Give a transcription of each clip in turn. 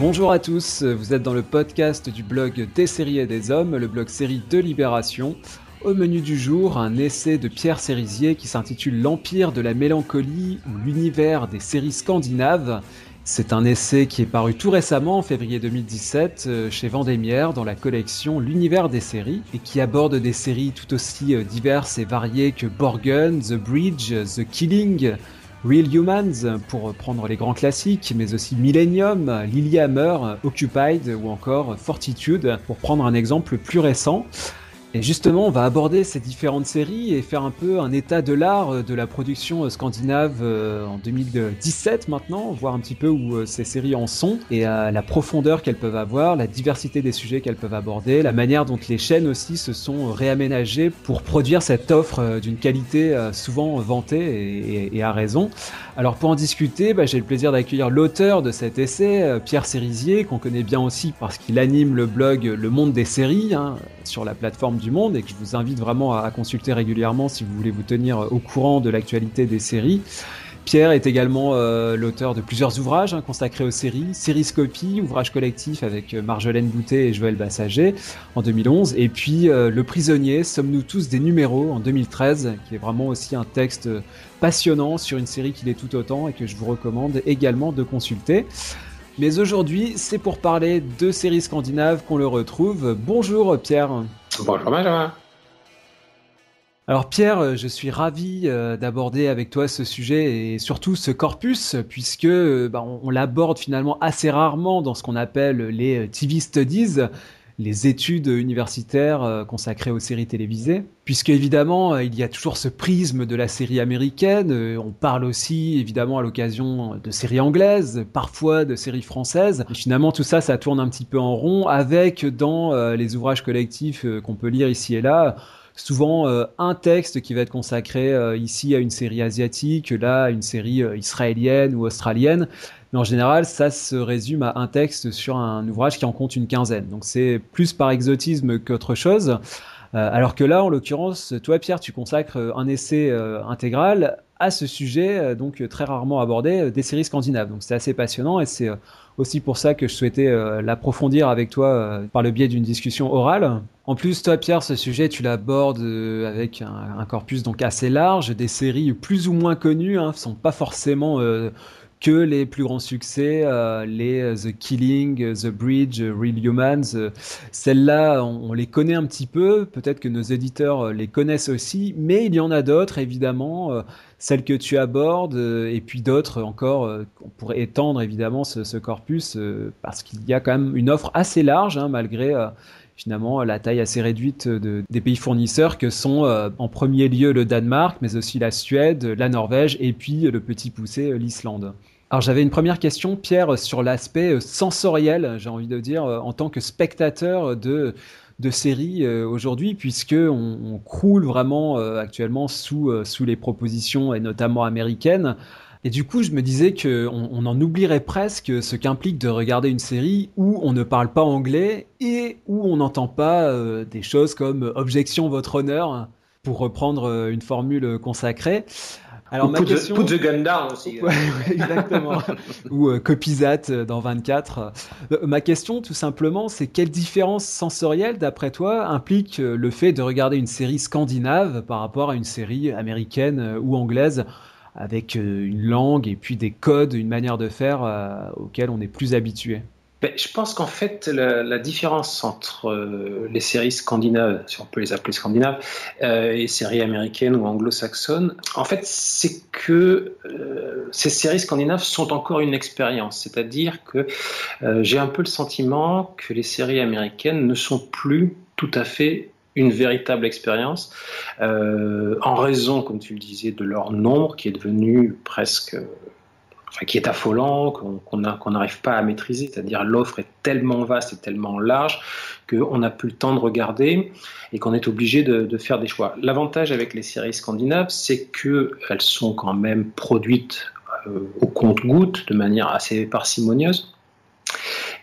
Bonjour à tous, vous êtes dans le podcast du blog Des séries et des hommes, le blog série de Libération. Au menu du jour, un essai de Pierre Cérisier qui s'intitule L'Empire de la mélancolie ou l'univers des séries scandinaves. C'est un essai qui est paru tout récemment, en février 2017, euh, chez Vendémiaire, dans la collection L'univers des séries, et qui aborde des séries tout aussi euh, diverses et variées que Borgen, The Bridge, The Killing, Real Humans, pour prendre les grands classiques, mais aussi Millennium, Lilyhammer, Occupied ou encore Fortitude, pour prendre un exemple plus récent. Justement, on va aborder ces différentes séries et faire un peu un état de l'art euh, de la production euh, scandinave euh, en 2017 maintenant, voir un petit peu où ces séries en sont et la profondeur qu'elles peuvent avoir, la diversité des sujets qu'elles peuvent aborder, la manière dont les chaînes aussi se sont réaménagées pour produire cette offre d'une qualité souvent vantée et, à raison. Alors pour en discuter, bah, j'ai le plaisir d'accueillir l'auteur de cet essai, Pierre Cérisier, qu'on connaît bien aussi parce qu'il anime le blog Le Monde des séries hein, sur la plateforme du et que je vous invite vraiment à, consulter régulièrement si vous voulez vous tenir au courant de l'actualité des séries. Pierre est également euh, l'auteur de plusieurs ouvrages hein, consacrés aux séries, Sériscopie, ouvrage collectif avec euh, Marjolaine Boutet et Joël Bassager en 2011, et puis euh, Le prisonnier, Sommes-nous tous des numéros en 2013, qui est vraiment aussi un texte passionnant sur une série qui l'est tout autant et que je vous recommande également de consulter. Mais aujourd'hui, c'est pour parler de séries scandinaves qu'on le retrouve. Bonjour Pierre. Bonjour Benjamin. Alors Pierre, je suis ravi euh, d'aborder avec toi ce sujet et surtout ce corpus, puisque euh, bah, on, l'aborde finalement assez rarement dans ce qu'on appelle les TV Studies, les études universitaires euh, consacrées aux séries télévisées, puisque évidemment il y a toujours ce prisme de la série américaine, on parle aussi évidemment à l'occasion de séries anglaises, parfois de séries françaises, et finalement tout ça ça tourne un petit peu en rond avec dans les ouvrages collectifs qu'on peut lire ici et là souvent euh, un texte qui va être consacré euh, ici à une série asiatique, là à une série euh, israélienne ou australienne. Mais en général, ça se résume à un texte sur un ouvrage qui en compte une quinzaine. Donc c'est plus par exotisme qu'autre chose. alors que là, en l'occurrence, toi Pierre, tu consacres un essai intégral à ce sujet, donc très rarement abordé, des séries scandinaves. Donc c'est assez passionnant et c'est aussi pour ça que je souhaitais euh, l'approfondir avec toi euh, par le biais d'une discussion orale. En plus, toi, Pierre, ce sujet, tu l'abordes euh, avec un, corpus donc assez large, des séries plus ou moins connues, hein, sont pas forcément que les plus grands succès, les The Killing, The Bridge, Real Humans. Celles-là, on, les connaît un petit peu, peut-être que nos éditeurs les connaissent aussi, mais il y en a d'autres, évidemment celles que tu abordes, euh, et puis d'autres encore, euh, on pourrait étendre évidemment ce, corpus, euh, parce qu'il y a quand même une offre assez large, hein, malgré finalement la taille assez réduite des pays fournisseurs que sont en premier lieu le Danemark, mais aussi la Suède, la Norvège, et puis le petit poussé, l'Islande. Alors j'avais une première question, Pierre, sur l'aspect sensoriel, j'ai envie de dire, en tant que spectateur de de séries euh, aujourd'hui, puisque on, croule vraiment euh, actuellement sous, euh, sous les propositions, et notamment américaines. Et du coup, je me disais qu'on on en oublierait presque ce qu'implique de regarder une série où on ne parle pas anglais et où on n'entend pas des choses comme objection votre honneur, pour reprendre une formule consacrée. Alors, ma question... put the gun down aussi. Ouais, exactement. Ou euh, Copysat euh, dans 24. Euh, ma question, tout simplement, c'est quelle différence sensorielle, d'après toi, implique euh, le fait de regarder une série scandinave par rapport à une série américaine ou anglaise avec une langue et puis des codes, une manière de faire auxquels on est plus habitué ben, je pense qu'en fait, la, différence entre euh, les séries scandinaves, si on peut les appeler scandinaves, euh, et séries américaines ou anglo-saxonnes, en fait, c'est que euh, ces séries scandinaves sont encore une expérience. C'est-à-dire que j'ai un peu le sentiment que les séries américaines ne sont plus tout à fait une véritable expérience, en raison, comme tu le disais, de leur nombre qui est devenu presque qui est affolant, qu'on n'arrive pas à maîtriser, c'est-à-dire l'offre est tellement vaste et tellement large qu'on n'a plus le temps de regarder et qu'on est obligé de, faire des choix. L'avantage avec les séries scandinaves, c'est qu'elles sont quand même produites euh, au compte-gouttes, de manière assez parcimonieuse,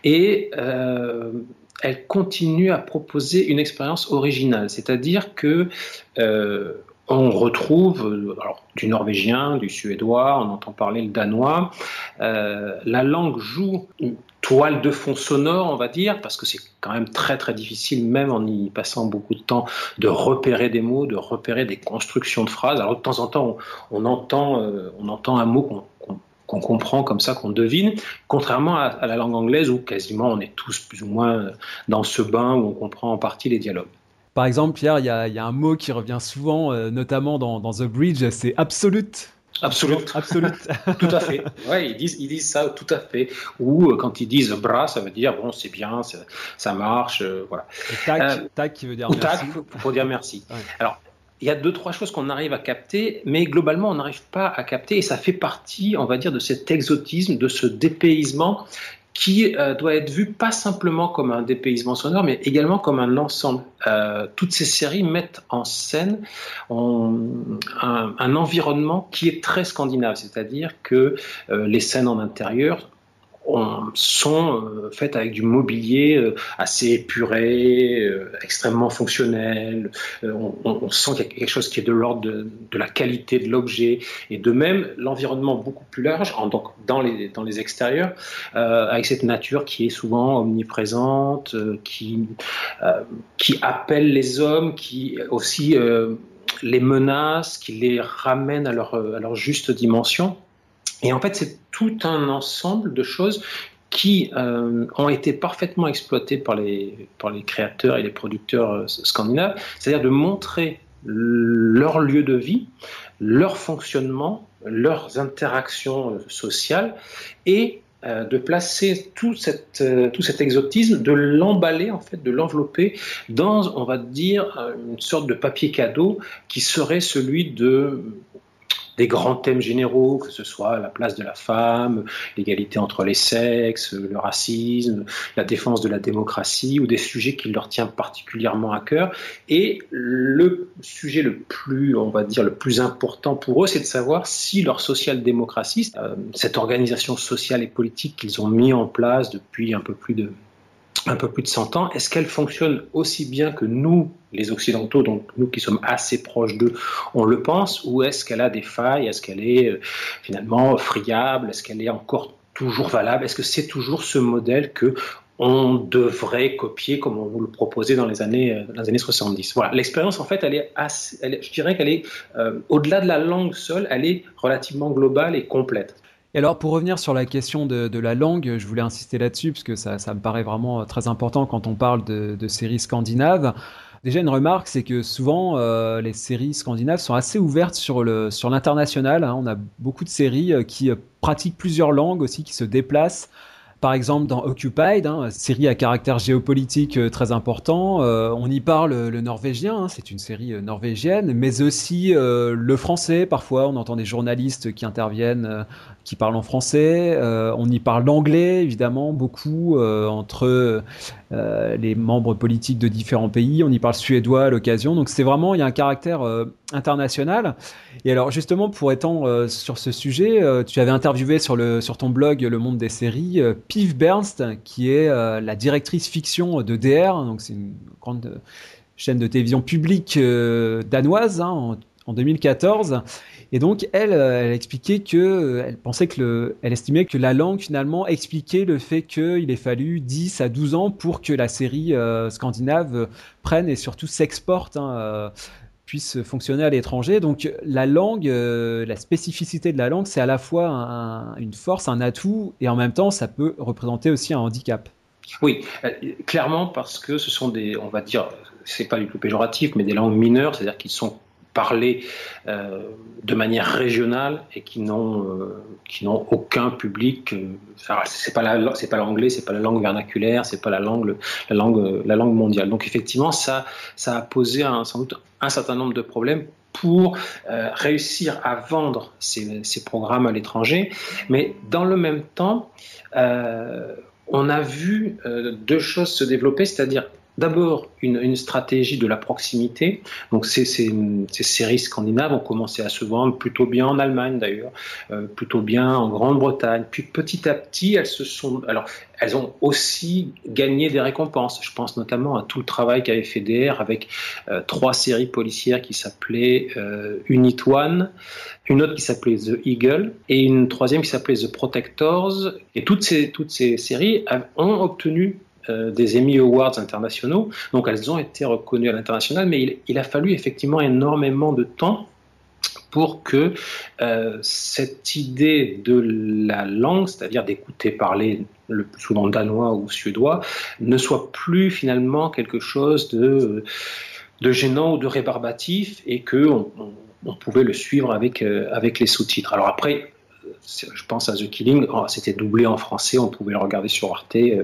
et euh, elles continuent à proposer une expérience originale, c'est-à-dire que euh, on retrouve du norvégien, du suédois, on entend parler le danois. Euh, la langue joue toile de fond sonore, on va dire, parce que c'est quand même très très difficile, même en y passant beaucoup de temps, de repérer des mots, de repérer des constructions de phrases. Alors de temps en temps, on, entend, euh, on entend un mot qu'on comprend comme ça, qu'on devine, contrairement à, la langue anglaise où quasiment on est tous plus ou moins dans ce bain où on comprend en partie les dialogues. Par exemple, Pierre, il y, a, un mot qui revient souvent, euh, notamment dans, dans, The Bridge, c'est absolute. Absolute. Absolute. tout à fait. Ouais, ils disent, ils disent ça tout à fait. Ou euh, quand ils disent bras, ça veut dire bon, c'est bien, ça marche, euh, voilà. tac, euh, tac qui veut dire merci. Tac pour dire merci. Alors, il y a deux, trois choses qu'on arrive à capter, mais globalement, on n'arrive pas à capter, et ça fait partie, on va dire, de cet exotisme, de ce dépaysement qui euh, doit être vu pas simplement comme un dépaysement sonore, mais également comme un ensemble. Euh, toutes ces séries mettent en scène un, environnement qui est très scandinave, c'est-à-dire que euh, les scènes en intérieur sont euh, faites avec du mobilier euh, assez épuré, euh, extrêmement fonctionnel. On, sent qu'il y a quelque chose qui est de l'ordre de, la qualité de l'objet. Et de même, l'environnement beaucoup plus large, donc dans les, extérieurs, avec cette nature qui est souvent omniprésente, qui, appelle les hommes, qui aussi les menace, qui les ramène à leur juste dimension. Et en fait, c'est tout un ensemble de choses qui euh, ont été parfaitement exploitées par les, créateurs et les producteurs euh, scandinaves, c'est-à-dire de montrer leur lieu de vie, leur fonctionnement, leurs interactions euh, sociales et de placer tout, tout cet exotisme, de l'emballer en fait, de l'envelopper dans, on va dire, une sorte de papier cadeau qui serait celui de des grands thèmes généraux, que ce soit la place de la femme, l'égalité entre les sexes, le racisme, la défense de la démocratie, ou des sujets qui leur tiennent particulièrement à cœur. Et le sujet le plus, on va dire, le plus important pour eux, c'est de savoir si leur social-démocratie, euh, cette organisation sociale et politique qu'ils ont mis en place depuis un peu plus de un peu plus de 100 ans, est-ce qu'elle fonctionne aussi bien que nous, les Occidentaux, donc nous qui sommes assez proches d'eux, on le pense, ou est-ce qu'elle a des failles, est-ce qu'elle est euh, finalement friable, est-ce qu'elle est encore toujours valable, est-ce que c'est toujours ce modèle que on devrait copier comme on vous le proposait dans les années, euh, dans les années 70. Voilà, l'expérience en fait, elle est, assez, je dirais qu'elle est euh, au-delà de la langue seule, elle est relativement globale et complète. Et alors, pour revenir sur la question de, la langue, je voulais insister là-dessus, parce que ça, me paraît vraiment euh, très important quand on parle de, séries scandinaves. Déjà, une remarque, c'est que souvent, euh, les séries scandinaves sont assez ouvertes sur l'international. Hein. On a beaucoup de séries euh, qui pratiquent plusieurs langues aussi, qui se déplacent. Par exemple, dans Occupied, hein, série à caractère géopolitique très important, on y parle le norvégien, hein, c'est une série norvégienne, mais aussi le français. Parfois, on entend des journalistes qui interviennent qui parlent en français. Euh, on y parle l'anglais, évidemment, beaucoup euh, entre euh, les membres politiques de différents pays. On y parle suédois à l'occasion. Donc c'est vraiment, il y a un caractère international. Et alors justement, pour étendre sur ce sujet, tu avais interviewé sur, le, sur ton blog Le Monde des séries Piv Bernst, qui est la directrice fiction de DR. Donc c'est une grande chaîne de télévision publique danoise hein, en 2014. Et donc, elle, euh, expliquait que, euh, pensait que le, elle estimait que la langue finalement expliquait le fait qu'il ait fallu 10 à 12 ans pour que la série euh, scandinave prenne et surtout s'exporte. Hein, puisse fonctionner à l'étranger. Donc la langue, la spécificité de la langue, c'est à la fois une force, un atout, et en même temps, ça peut représenter aussi un handicap. Oui, clairement parce que ce sont des, on va dire, c'est pas du tout péjoratif, mais des langues mineures, c'est-à-dire qu'ils sont parlés euh, de manière régionale et qui n'ont euh, aucun public. Euh, c'est pas c'est pas l'anglais, c'est pas la langue vernaculaire, c'est pas la langue la langue la langue mondiale. Donc effectivement, ça ça a posé un, sans doute un certain nombre de problèmes pour réussir à vendre ces, ces programmes à l'étranger, mais dans le même temps, on a vu deux choses se développer, c'est-à-dire d'abord une, stratégie de la proximité. Donc ces, séries scandinaves ont commencé à se vendre plutôt bien en Allemagne d'ailleurs, euh, plutôt bien en Grande-Bretagne. Puis petit à petit, elles se sont, alors elles ont aussi gagné des récompenses. Je pense notamment à tout le travail qu'avait fait DR avec euh, trois séries policières qui s'appelaient euh, Unit One, une autre qui s'appelait The Eagle et une troisième qui s'appelait The Protectors. Et toutes ces, toutes ces séries ont obtenu euh, des Emmy Awards internationaux. Donc elles ont été reconnues à l'international, mais il, a fallu effectivement énormément de temps pour que euh, cette idée de la langue, c'est-à-dire d'écouter parler le plus souvent danois ou suédois, ne soit plus finalement quelque chose de, gênant ou de rébarbatif et que on, pouvait le suivre avec, euh, avec les sous-titres. Alors après, je pense à The Killing, oh, c'était doublé en français, on pouvait le regarder sur Arte, euh,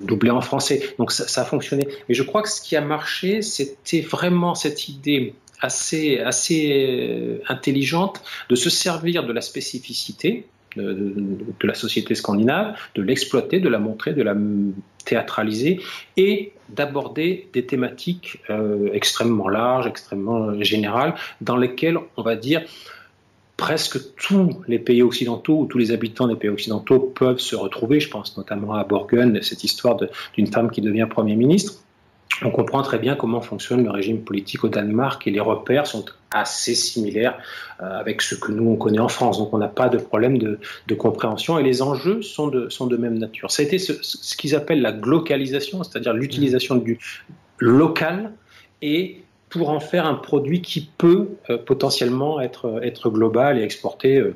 doublé en français. Donc ça, a fonctionné. Mais je crois que ce qui a marché, c'était vraiment cette idée assez, assez euh, intelligente de se servir de la spécificité de, la société scandinave, de l'exploiter, de la montrer, de la théâtraliser et d'aborder des thématiques euh, extrêmement larges, extrêmement générales, dans lesquelles on va dire presque tous les pays occidentaux ou tous les habitants des pays occidentaux peuvent se retrouver. Je pense notamment à Borgen, cette histoire d'une femme qui devient Premier ministre. On comprend très bien comment fonctionne le régime politique au Danemark et les repères sont assez similaires euh, avec ce que nous on connaît en France. Donc on n'a pas de problème de, compréhension et les enjeux sont de, même nature. Ça a été ce, ce qu'ils appellent la glocalisation, c'est-à-dire l'utilisation du local et pour en faire un produit qui peut euh, potentiellement être, être global et exporté euh,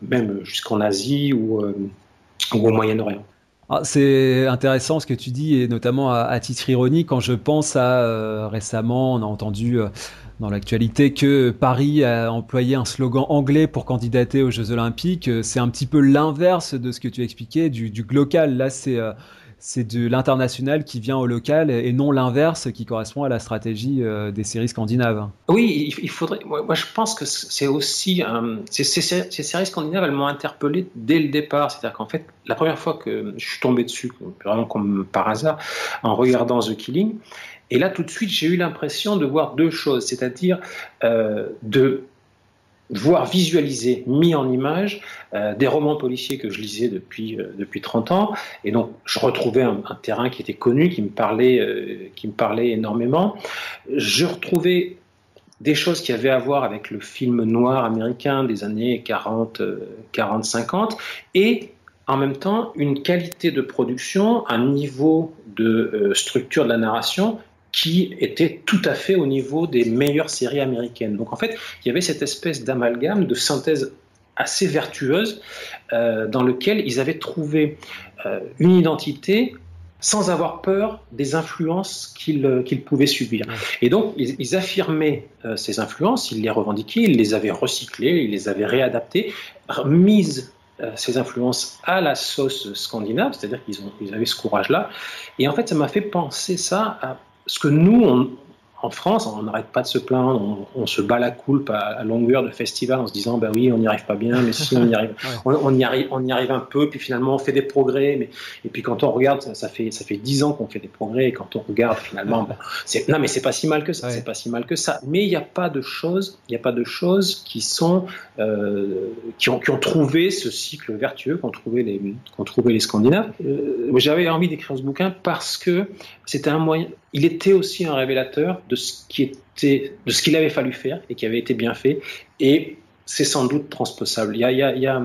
même jusqu'en Asie ou, euh, au Moyen-Orient. Ah, c'est intéressant ce que tu dis, et notamment à, titre ironique, quand je pense à récemment, on a entendu dans l'actualité que Paris a employé un slogan anglais pour candidater aux Jeux Olympiques. C'est un petit peu l'inverse de ce que tu expliquais du, du local. Là, c'est c'est de l'international qui vient au local et non l'inverse qui correspond à la stratégie euh, des séries scandinaves. Oui, il faudrait. Moi, je pense que c'est aussi. ces, séries scandinaves, elles m'ont interpellé dès le départ. C'est-à-dire qu'en fait, la première fois que je suis tombé dessus, vraiment comme par hasard, en regardant The Killing, et là, tout de suite, j'ai eu l'impression de voir deux choses. C'est-à-dire euh, de voir visualiser, mis en image, euh, des romans policiers que je lisais depuis, euh, depuis 30 ans. Et donc, je retrouvais un, terrain qui était connu, qui me, parlait, euh, qui me parlait énormément. Je retrouvais des choses qui avaient à voir avec le film noir américain des années 40, 40 50, et en même temps une qualité de production, un niveau de structure de la narration qui était tout à fait au niveau des meilleures séries américaines. Donc en fait, il y avait cette espèce d'amalgame, de synthèse assez vertueuse, euh, dans lequel ils avaient trouvé euh, une identité sans avoir peur des influences qu'ils euh, pouvaient subir. Et donc, ils, affirmaient ces influences, ils les revendiquaient, ils les avaient recyclées, ils les avaient réadaptées, mises ces influences à la sauce scandinave, c'est-à-dire qu'ils ils avaient ce courage-là. Et en fait, ça m'a fait penser ça à ce que nous, on, en France, on n'arrête pas de se plaindre, on, se bat la coulpe à, longueur de festival en se disant bah oui, on n'y arrive pas bien, mais si on y arrive, on, y arrive, on y arrive un peu, puis finalement on fait des progrès, mais et puis quand on regarde, ça, fait ça fait dix ans qu'on fait des progrès, et quand on regarde finalement, bah, c'est non mais c'est pas si mal que ça, c'est pas si mal que ça, mais il n'y a pas de choses, il n'y a pas de choses qui sont euh, qui ont qui ont trouvé ce cycle vertueux qu'ont trouvé les qu'ont trouvé les Scandinaves. Euh, J'avais envie d'écrire ce bouquin parce que c'était un moyen, il était aussi un révélateur de ce qui était, de ce qu'il avait fallu faire et qui avait été bien fait. Et c'est sans doute transposable. Il y a, y a,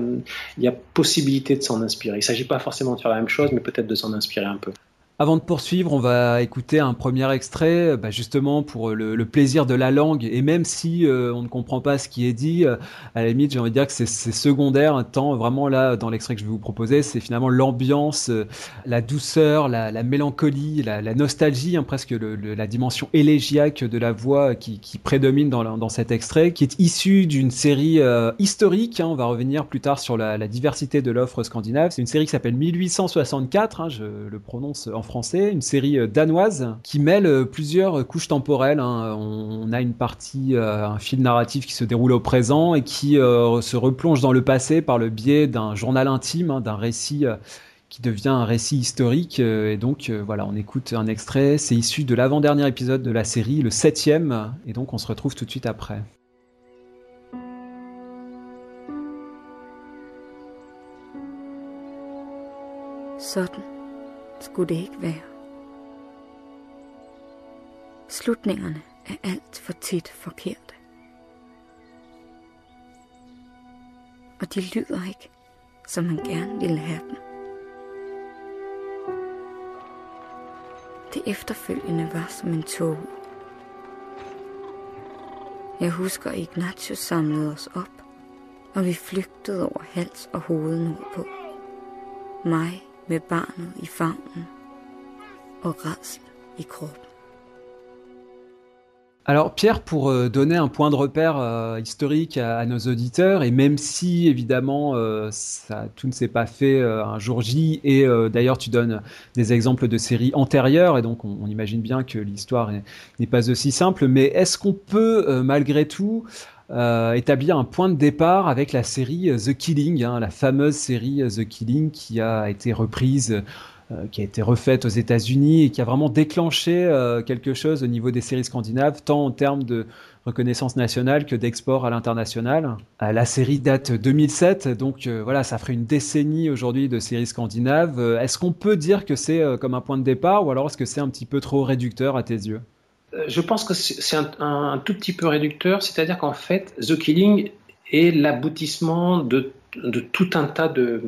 il y a possibilité de s'en inspirer. Il ne s'agit pas forcément de faire la même chose, mais peut-être de s'en inspirer un peu. Avant de poursuivre, on va écouter un premier extrait, bah, justement pour le, plaisir de la langue. Et même si euh, on ne comprend pas ce qui est dit, euh, à la limite, j'ai envie de dire que c'est secondaire. Tant vraiment là, dans l'extrait que je vais vous proposer, c'est finalement l'ambiance, euh, la douceur, la, mélancolie, la, nostalgie, hein, presque la dimension élégiaque de la voix qui, prédomine dans, cet extrait, qui est issu d'une série historique. Hein. on va revenir plus tard sur la, diversité de l'offre scandinave. C'est une série qui s'appelle 1864. Hein, je le prononce en français, une série euh, danoise qui mêle euh, plusieurs couches temporelles. Hein. On a une partie, euh, un fil narratif qui se déroule au présent et qui se replonge dans le passé par le biais d'un journal intime, hein, d'un récit qui devient un récit historique. et donc voilà, on écoute un extrait. C'est issu de l'avant-dernier épisode de la série, le septième. Et donc on se retrouve tout de suite après. Sådan skulle det ikke være. Slutningerne er alt for tit forkerte. Og de lyder ikke, som man gerne ville have dem. Det efterfølgende var som en tog. Jeg husker, Ignacio samlede os op, og vi flygtede over hals og hoved nordpå. Mig Alors Pierre, pour euh, donner un point de repère euh, historique à, nos auditeurs, et même si évidemment euh, tout ne s'est pas fait un jour J, et d'ailleurs tu donnes des exemples de séries antérieures, et donc on, imagine bien que l'histoire n'est pas aussi simple, mais est-ce qu'on peut malgré tout établir un point de départ avec la série The Killing, hein, la fameuse série The Killing qui a été reprise euh, qui a été refaite aux États-Unis et qui a vraiment déclenché euh, quelque chose au niveau des séries scandinaves, tant en termes de reconnaissance nationale que d'export à l'international. Euh, la série date 2007, donc voilà, ça ferait une décennie aujourd'hui de séries scandinaves. est-ce qu'on peut dire que c'est comme un point de départ ou alors est-ce que c'est un petit peu trop réducteur à tes yeux? Je pense que c'est un, tout petit peu réducteur, c'est-à-dire qu'en fait, The Killing est l'aboutissement de de tout un tas de,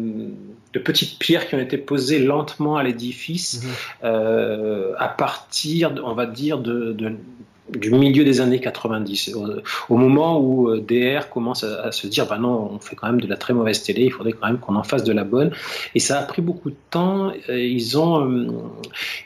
petites pierres qui ont été posées lentement à l'édifice mhm. euh, à partir, on va dire, de, du milieu des années 90, au, moment où euh, DR commence à, se dire, bah non, on fait quand même de la très mauvaise télé, il faudrait quand même qu'on en fasse de la bonne. Et ça a pris beaucoup de temps. Ils ont, euh,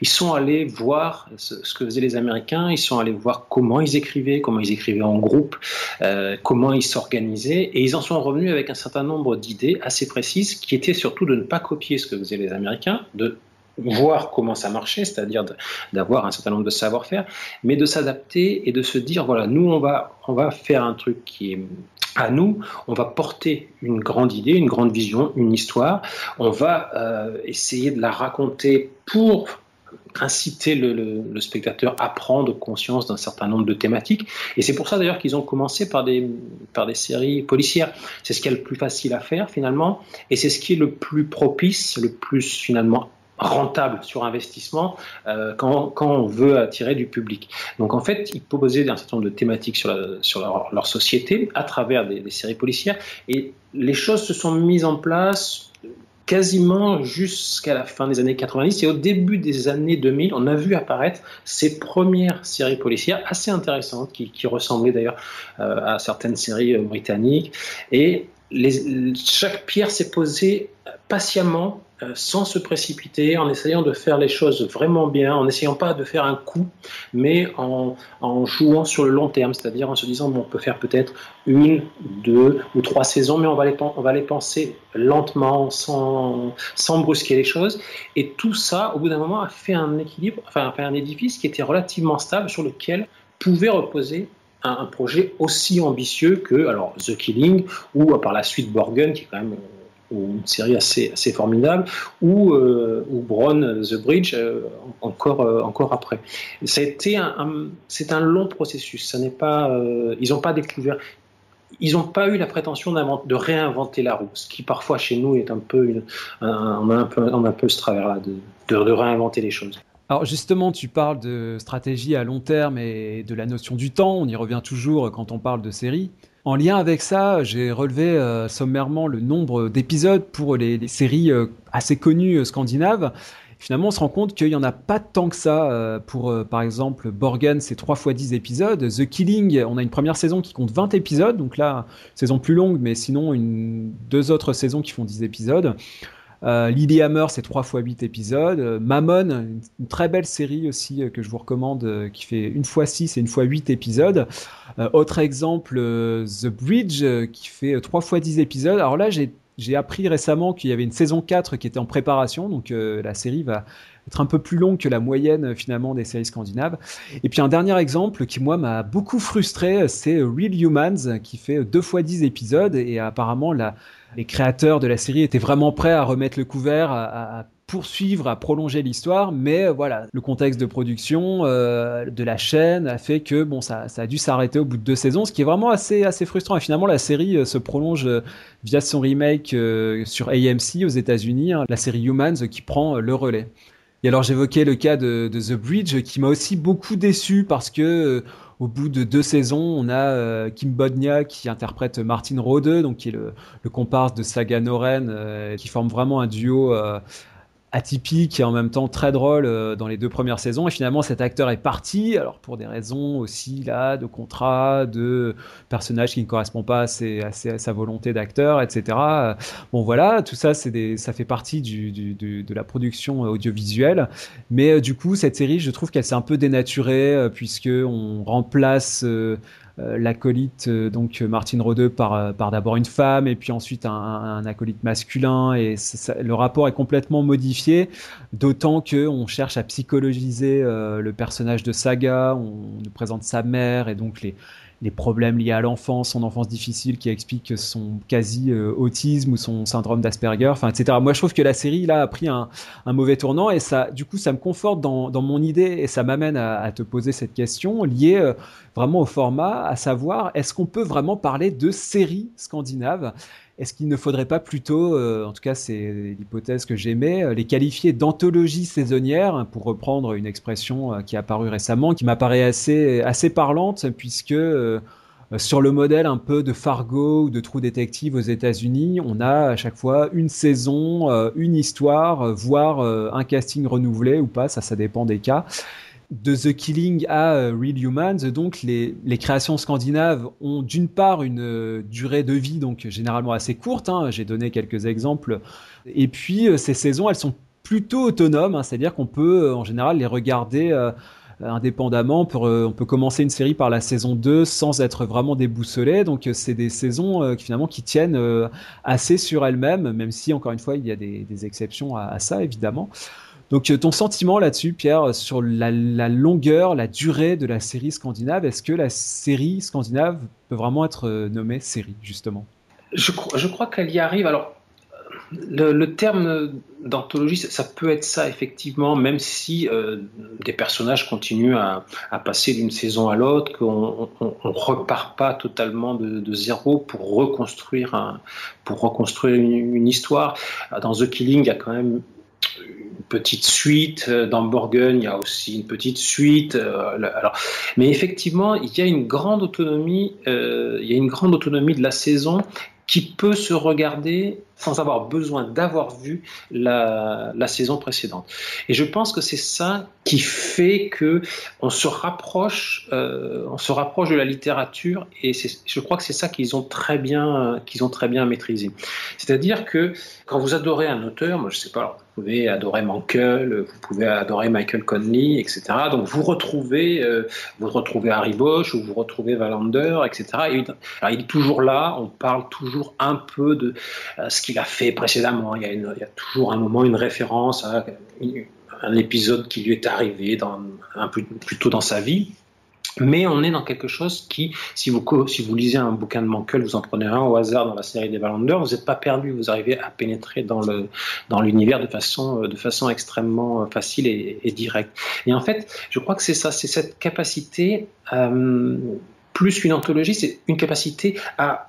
ils sont allés voir ce, que faisaient les Américains. Ils sont allés voir comment ils écrivaient, comment ils écrivaient en groupe, euh, comment ils s'organisaient, et ils en sont revenus avec un certain nombre d'idées assez précises, qui étaient surtout de ne pas copier ce que faisaient les Américains, de voir comment ça marchait, c'est-à-dire d'avoir un certain nombre de savoir-faire, mais de s'adapter et de se dire voilà, nous on va on va faire un truc qui est à nous, on va porter une grande idée, une grande vision, une histoire, on va euh, essayer de la raconter pour inciter le, le, spectateur à prendre conscience d'un certain nombre de thématiques. Et c'est pour ça d'ailleurs qu'ils ont commencé par des, par des séries policières. C'est ce qui est le plus facile à faire finalement, et c'est ce qui est le plus propice, le plus finalement rentable sur investissement euh, quand, on veut attirer du public. Donc en fait, ils proposaient un certain nombre de thématiques sur, leur, société à travers des, séries policières. Et les choses se sont mises en place quasiment jusqu'à la fin des années 90 et au début des années 2000, on a vu apparaître ces premières séries policières assez intéressantes qui, qui ressemblaient d'ailleurs euh, à certaines séries euh, britanniques. Et chaque pierre s'est posée patiemment euh, sans se précipiter, en essayant de faire les choses vraiment bien, en n'essayant pas de faire un coup, mais en, jouant sur le long terme, c'est-à-dire en se disant bon, on peut faire peut-être une, deux ou trois saisons, mais on va les, penser lentement, sans, sans brusquer les choses. Et tout ça, au bout d'un moment, a fait un équilibre, enfin, un édifice qui était relativement stable sur lequel pouvait reposer un, projet aussi ambitieux que alors The Killing ou par la suite Borgen, qui est quand même une série assez, assez formidable, ou, euh, ou Bron The Bridge euh, encore, euh, encore après. Ça un, c'est un long processus. Ça n'est pas, ils n'ont pas découvert. Ils n'ont pas eu la prétention de réinventer la roue, ce qui parfois chez nous est un peu, on, a un peu on a un peu ce travers-là de, de réinventer les choses. Alors justement, tu parles de stratégie à long terme et de la notion du temps. On y revient toujours quand on parle de séries. En lien avec ça, j'ai relevé euh, sommairement le nombre d'épisodes pour les, séries euh, assez connues euh, scandinaves. Finalement, on se rend compte qu'il n'y en a pas tant que ça. pour, par exemple, Borgen, c'est 3 fois 10 épisodes. The Killing, on a une première saison qui compte 20 épisodes. Donc là, saison plus longue, mais sinon, deux autres saisons qui font 10 épisodes. Euh, Lily Hammer, c'est 3 fois 8 épisodes. Euh, Mammon, une, très belle série aussi euh, que je vous recommande, euh, qui fait une fois 6 et une fois 8 épisodes. autre exemple, The Bridge, qui fait 3 fois 10 épisodes. Alors là, j'ai appris récemment qu'il y avait une saison 4 qui était en préparation, donc la série va être un peu plus longue que la moyenne finalement des séries scandinaves. Et puis un dernier exemple qui moi m'a beaucoup frustré, c'est Real Humans qui fait 2 fois 10 épisodes et apparemment la, les créateurs de la série étaient vraiment prêts à remettre le couvert, à, poursuivre, à prolonger l'histoire, mais euh, voilà, le contexte de production euh, de la chaîne a fait que bon, ça, a dû s'arrêter au bout de deux saisons, ce qui est vraiment assez, frustrant. Et finalement, la série euh, se prolonge via son remake sur AMC aux États-Unis, hein, la série Humans qui prend le relais. Et alors j'évoquais le cas de, The Bridge qui m'a aussi beaucoup déçu parce que au bout de deux saisons, on a euh, Kim Bodnia qui interprète Martin Rode, donc qui est le, comparse de Saga Noren, euh, qui forme vraiment un duo euh, atypique et en même temps très drôle euh, dans les deux premières saisons. Et finalement, cet acteur est parti, alors pour des raisons aussi là de contrat, de personnage qui ne correspond pas à, sa volonté d'acteur, etc. Bon voilà, tout ça, c'est ça fait partie de la production audiovisuelle. Mais euh, du coup, cette série, je trouve qu'elle s'est un peu dénaturée euh, puisque on remplace euh, l'acolyte, euh, donc Martine Rodeux, par, euh, par d'abord une femme et puis ensuite un, un acolyte masculin. Et le rapport est complètement modifié, d'autant qu'on cherche à psychologiser le personnage de Saga. On nous présente sa mère et donc les, les problèmes liés à l'enfance, son enfance difficile qui explique son quasi autisme ou son syndrome d'Asperger, etc. Moi je trouve que la série là a pris un, mauvais tournant et ça du coup ça me conforte dans, mon idée et ça m'amène à, te poser cette question liée vraiment au format, à savoir est-ce qu'on peut vraiment parler de séries scandinaves? Est-ce qu'il ne faudrait pas plutôt, euh, en tout cas c'est l'hypothèse que j'aimais, euh, les qualifier d'anthologie saisonnière, pour reprendre une expression euh, qui est apparue récemment, qui m'apparaît assez, assez parlante, puisque sur le modèle un peu de Fargo ou de True Detective aux États-Unis, on a à chaque fois une saison, une histoire, voire un casting renouvelé ou pas, ça ça dépend des cas de The Killing à euh, Real Humans, donc les, créations scandinaves ont d'une part une euh, durée de vie donc généralement assez courte. Hein, j'ai donné quelques exemples. Et puis euh, ces saisons, elles sont plutôt autonomes, hein, c'est-à-dire qu'on peut en général les regarder indépendamment. On peut, commencer une série par la saison 2 sans être vraiment déboussolé. Donc c'est des saisons qui finalement qui tiennent assez sur elles-mêmes, même si encore une fois il y a des, exceptions à ça évidemment. Donc euh, ton sentiment là-dessus, Pierre, sur la, longueur, la durée de la série scandinave, est-ce que la série scandinave peut vraiment être euh, nommée série, justement? Je, crois qu'elle y arrive. Alors, le, terme d'anthologie, ça, peut être ça, effectivement, même si euh, des personnages continuent à, passer d'une saison à l'autre, qu'on ne repart pas totalement de, zéro pour reconstruire, pour reconstruire une, histoire. Dans The Killing, il y a quand même petite suite. Euh, dans Borgen, il y a aussi une petite suite. Euh, alors, mais effectivement, il y a une grande autonomie. Euh, il y a une grande autonomie de la saison qui peut se regarder sans avoir besoin d'avoir vu la, saison précédente. Et je pense que c'est ça qui fait que on se rapproche, euh, on se rapproche de la littérature, et je crois que c'est ça qu'ils ont très bien, qu'ils ont très bien maîtrisé. C'est-à-dire que quand vous adorez un auteur, moi je sais pas, vous pouvez adorer Mankel, vous pouvez adorer Michael Conley, etc. Donc vous retrouvez, euh, vous retrouvez Harry Bosch ou vous retrouvez Wallander, etc. Et, il est toujours là, on parle toujours un peu de euh, ce qu'il a fait précédemment. Il y, a toujours un moment une référence à un épisode qui lui est arrivé dans, un peu plus dans sa vie. Mais on est dans quelque chose qui, si vous, si vous lisez un bouquin de Mankel, vous en prenez un au hasard dans la série des Vallanders, vous n'êtes pas perdu, vous arrivez à pénétrer dans le dans l'univers de façon de façon extrêmement facile et, et, directe. Et en fait, je crois que c'est ça, c'est cette capacité, euh, plus qu'une anthologie, c'est une capacité à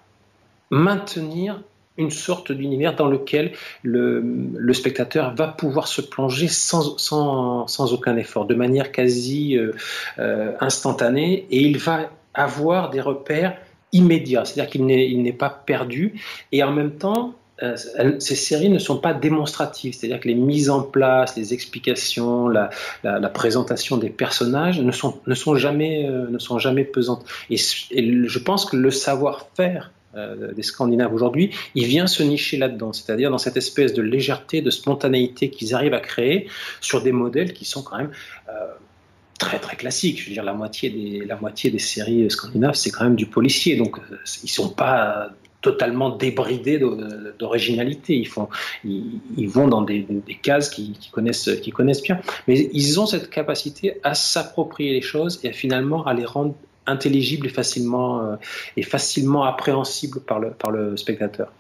maintenir une sorte d'univers dans lequel le, spectateur va pouvoir se plonger sans, sans, sans aucun effort, de manière quasi euh, euh, instantanée, et il va avoir des repères immédiats, c'est-à-dire qu'il n'est pas perdu, et en même temps, euh, ces séries ne sont pas démonstratives, c'est-à-dire que les mises en place, les explications, la, la, présentation des personnages ne sont, ne sont, jamais, ne sont jamais pesantes. Et je pense que le savoir-faire euh, des Scandinaves aujourd'hui, il vient se nicher là-dedans, c'est-à-dire dans cette espèce de légèreté, de spontanéité qu'ils arrivent à créer sur des modèles qui sont quand même euh, très très classiques. Je veux dire, la moitié des, la moitié des séries scandinaves, c'est quand même du policier, donc euh, ils sont pas totalement débridés d'originalité. Ils, ils, vont dans des, cases qu'ils connaissent, qui connaissent bien. Mais ils ont cette capacité à s'approprier les choses et à finalement à les rendre intelligible et facilement, euh, et facilement appréhensible par le, par le spectateur.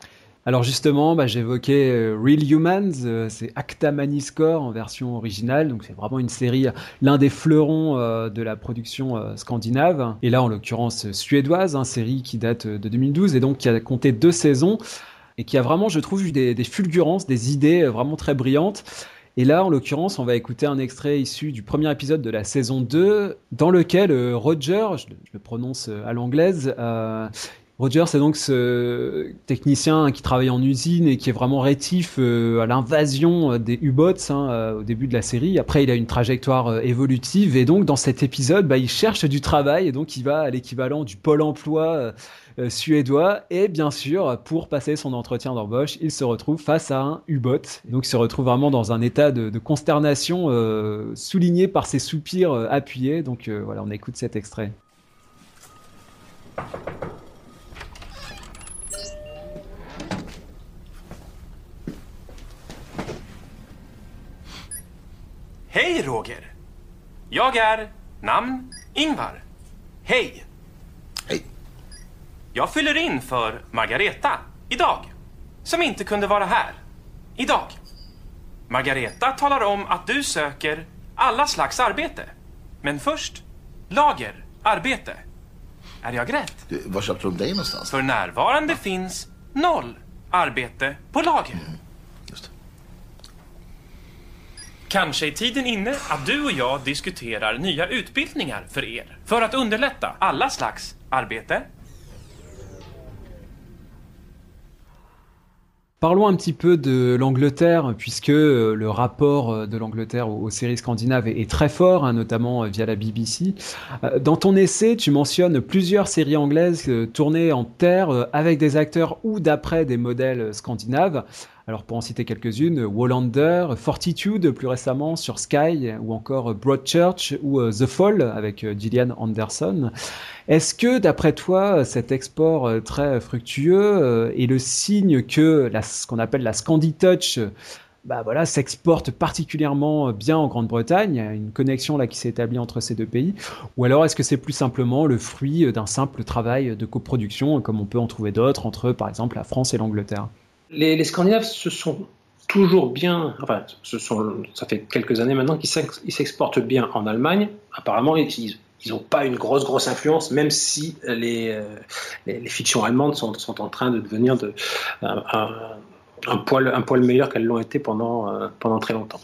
Alors justement, bah, j'évoquais euh, Real Humans, euh, c'est Acta Maniscore en version originale, donc c'est vraiment une série, l'un des fleurons de la production scandinave, et là en l'occurrence suédoise, une hein, série qui date de 2012 et donc qui a compté deux saisons, et qui a vraiment, je trouve, eu des, des fulgurances, des idées vraiment très brillantes. Et là, en l'occurrence, on va écouter un extrait issu du premier épisode de la saison 2, dans lequel Roger, je, le prononce à l'anglaise, euh, Roger, c'est donc ce technicien qui travaille en usine et qui est vraiment rétif euh, à l'invasion euh, des U-boats hein, euh, au début de la série. Après, il a une trajectoire évolutive et donc dans cet épisode, bah, il cherche du travail et donc il va à l'équivalent du pôle emploi suédois et bien sûr, pour passer son entretien d'embauche, il se retrouve face à un U-boat. Donc, il se retrouve vraiment dans un état de, consternation souligné par ses soupirs appuyés. Donc, voilà, on écoute cet extrait. Roger! Jag är namn Ingvar. Jag fyller in för Margareta idag, som inte kunde vara här idag. Margareta talar om att du söker alla slags arbete. Men först lager, arbete. Är jag rätt? Du, var köpte de dig någonstans? För närvarande finns noll arbete på lager. Mm. Kanske är tiden inne att du och jag diskuterar nya utbildningar för er. För att underlätta alla slags arbete. Parlons un petit peu de l'Angleterre, puisque euh, le rapport euh, de l'Angleterre aux, séries scandinaves est, très fort, hein, notamment euh, via la BBC. Dans ton essai, tu mentionnes plusieurs séries anglaises tournées en terre avec des acteurs ou d'après des modèles scandinaves. Alors pour en citer quelques-unes, Wallander, Fortitude plus récemment sur Sky, ou encore Broadchurch ou euh, The Fall avec euh, Gillian Anderson. Est-ce que d'après toi, cet export euh, très fructueux est le signe que ce qu'on appelle la Scandi Touch bah voilà, s'exporte particulièrement bien en Grande-Bretagne. Une connexion là qui s'est établie entre ces deux pays. Ou alors est-ce que c'est plus simplement le fruit d'un simple travail de coproduction, comme on peut en trouver d'autres entre, par exemple, la France et l'Angleterre? Les, Scandinaves se sont toujours bien, enfin, ça fait quelques années maintenant qu'ils s'exportent bien en Allemagne. Apparemment, ils n'ont pas une grosse, grosse influence, même si les, euh, les, fictions allemandes sont, sont, en train de devenir de, un, poil, un poil meilleur qu'elles l'ont été pendant, euh, pendant très longtemps.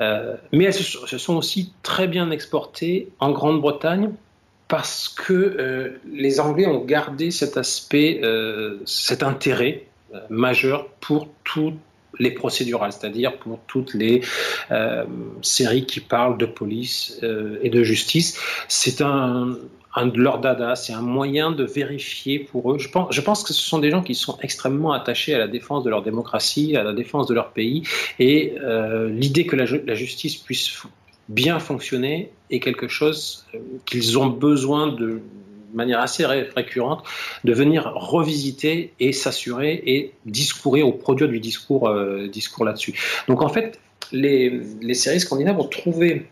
Euh, mais elles se, sont aussi très bien exportées en Grande-Bretagne parce que les Anglais ont gardé cet aspect, cet intérêt euh, majeur pour toutes les procédurales, c'est-à-dire pour toutes les euh, séries qui parlent de police euh, et de justice. C'est un, de leurs dada, c'est un moyen de vérifier pour eux. Je pense, que ce sont des gens qui sont extrêmement attachés à la défense de leur démocratie, à la défense de leur pays, et l'idée que la, justice puisse bien fonctionner est quelque chose qu'ils ont besoin de manière assez récurrente, de venir revisiter et s'assurer et discourir ou produire du discours, euh, discours là-dessus. Donc en fait, les, les, séries scandinaves ont trouvé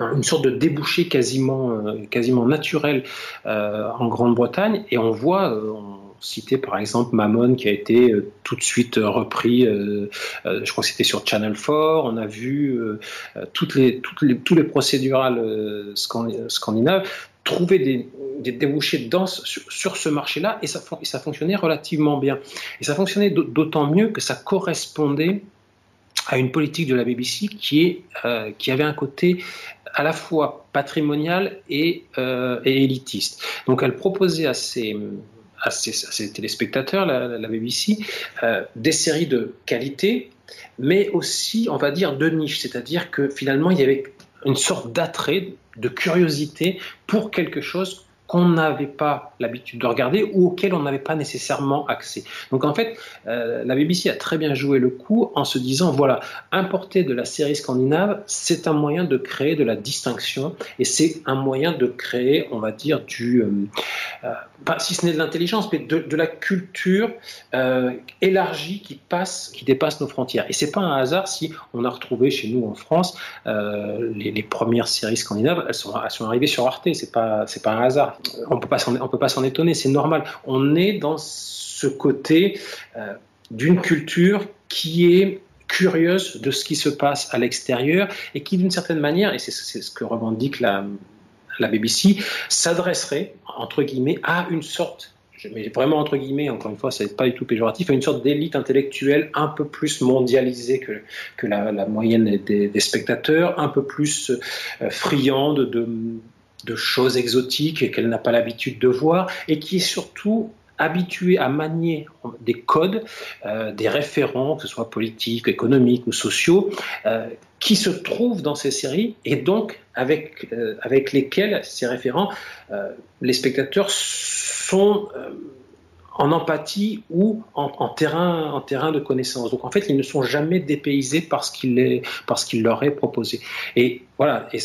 une sorte de débouché quasiment, euh, quasiment naturel euh, en Grande-Bretagne et on voit, on citait par exemple Mammon qui a été tout de suite repris, je crois que c'était sur Channel 4, on a vu toutes les, toutes les, tous les procédurales scandinaves trouver des, des débouchés sur, ce marché-là et ça, fonctionnait relativement bien. Et ça fonctionnait d'autant mieux que ça correspondait à une politique de la BBC qui, est, euh, qui avait un côté à la fois patrimonial et, euh, élitiste. Donc elle proposait à ses, à ses, téléspectateurs, la, BBC, euh, des séries de qualité, mais aussi, on va dire, de niche. C'est-à-dire que finalement, il y avait une sorte d'attrait, de curiosité pour quelque chose qu'on n'avait pas l'habitude de regarder ou auquel on n'avait pas nécessairement accès. Donc en fait, euh, la BBC a très bien joué le coup en se disant, voilà, importer de la série scandinave, c'est un moyen de créer de la distinction et c'est un moyen de créer, on va dire, du, euh, euh, pas si ce n'est de l'intelligence, mais de, la culture élargie qui passe, qui dépasse nos frontières. Et c'est pas un hasard si on a retrouvé chez nous en France les, premières séries scandinaves, elles sont, arrivées sur Arte, c'est pas, pas un hasard on peut pas s'en, peut pas s'en étonner, c'est normal. On est dans ce côté euh, d'une culture qui est curieuse de ce qui se passe à l'extérieur et qui, d'une certaine manière, et c'est ce que revendique la, la BBC, s'adresserait, entre guillemets, à une sorte mets vraiment entre guillemets, encore une fois, ça n'est pas du tout péjoratif, à une sorte d'élite intellectuelle un peu plus mondialisée que, que la, moyenne des, spectateurs, un peu plus euh, friande de, de choses exotiques qu'elle n'a pas l'habitude de voir, et qui est surtout habitué à manier des codes, euh, des référents, que ce soit politiques, économiques ou sociaux, euh, qui se trouvent dans ces séries et donc avec, euh, avec lesquels ces référents, les spectateurs sont en empathie ou en, terrain, en terrain de connaissance. Donc en fait, ils ne sont jamais dépaysés qu'il parce qu'il leur est proposé. Et voilà, et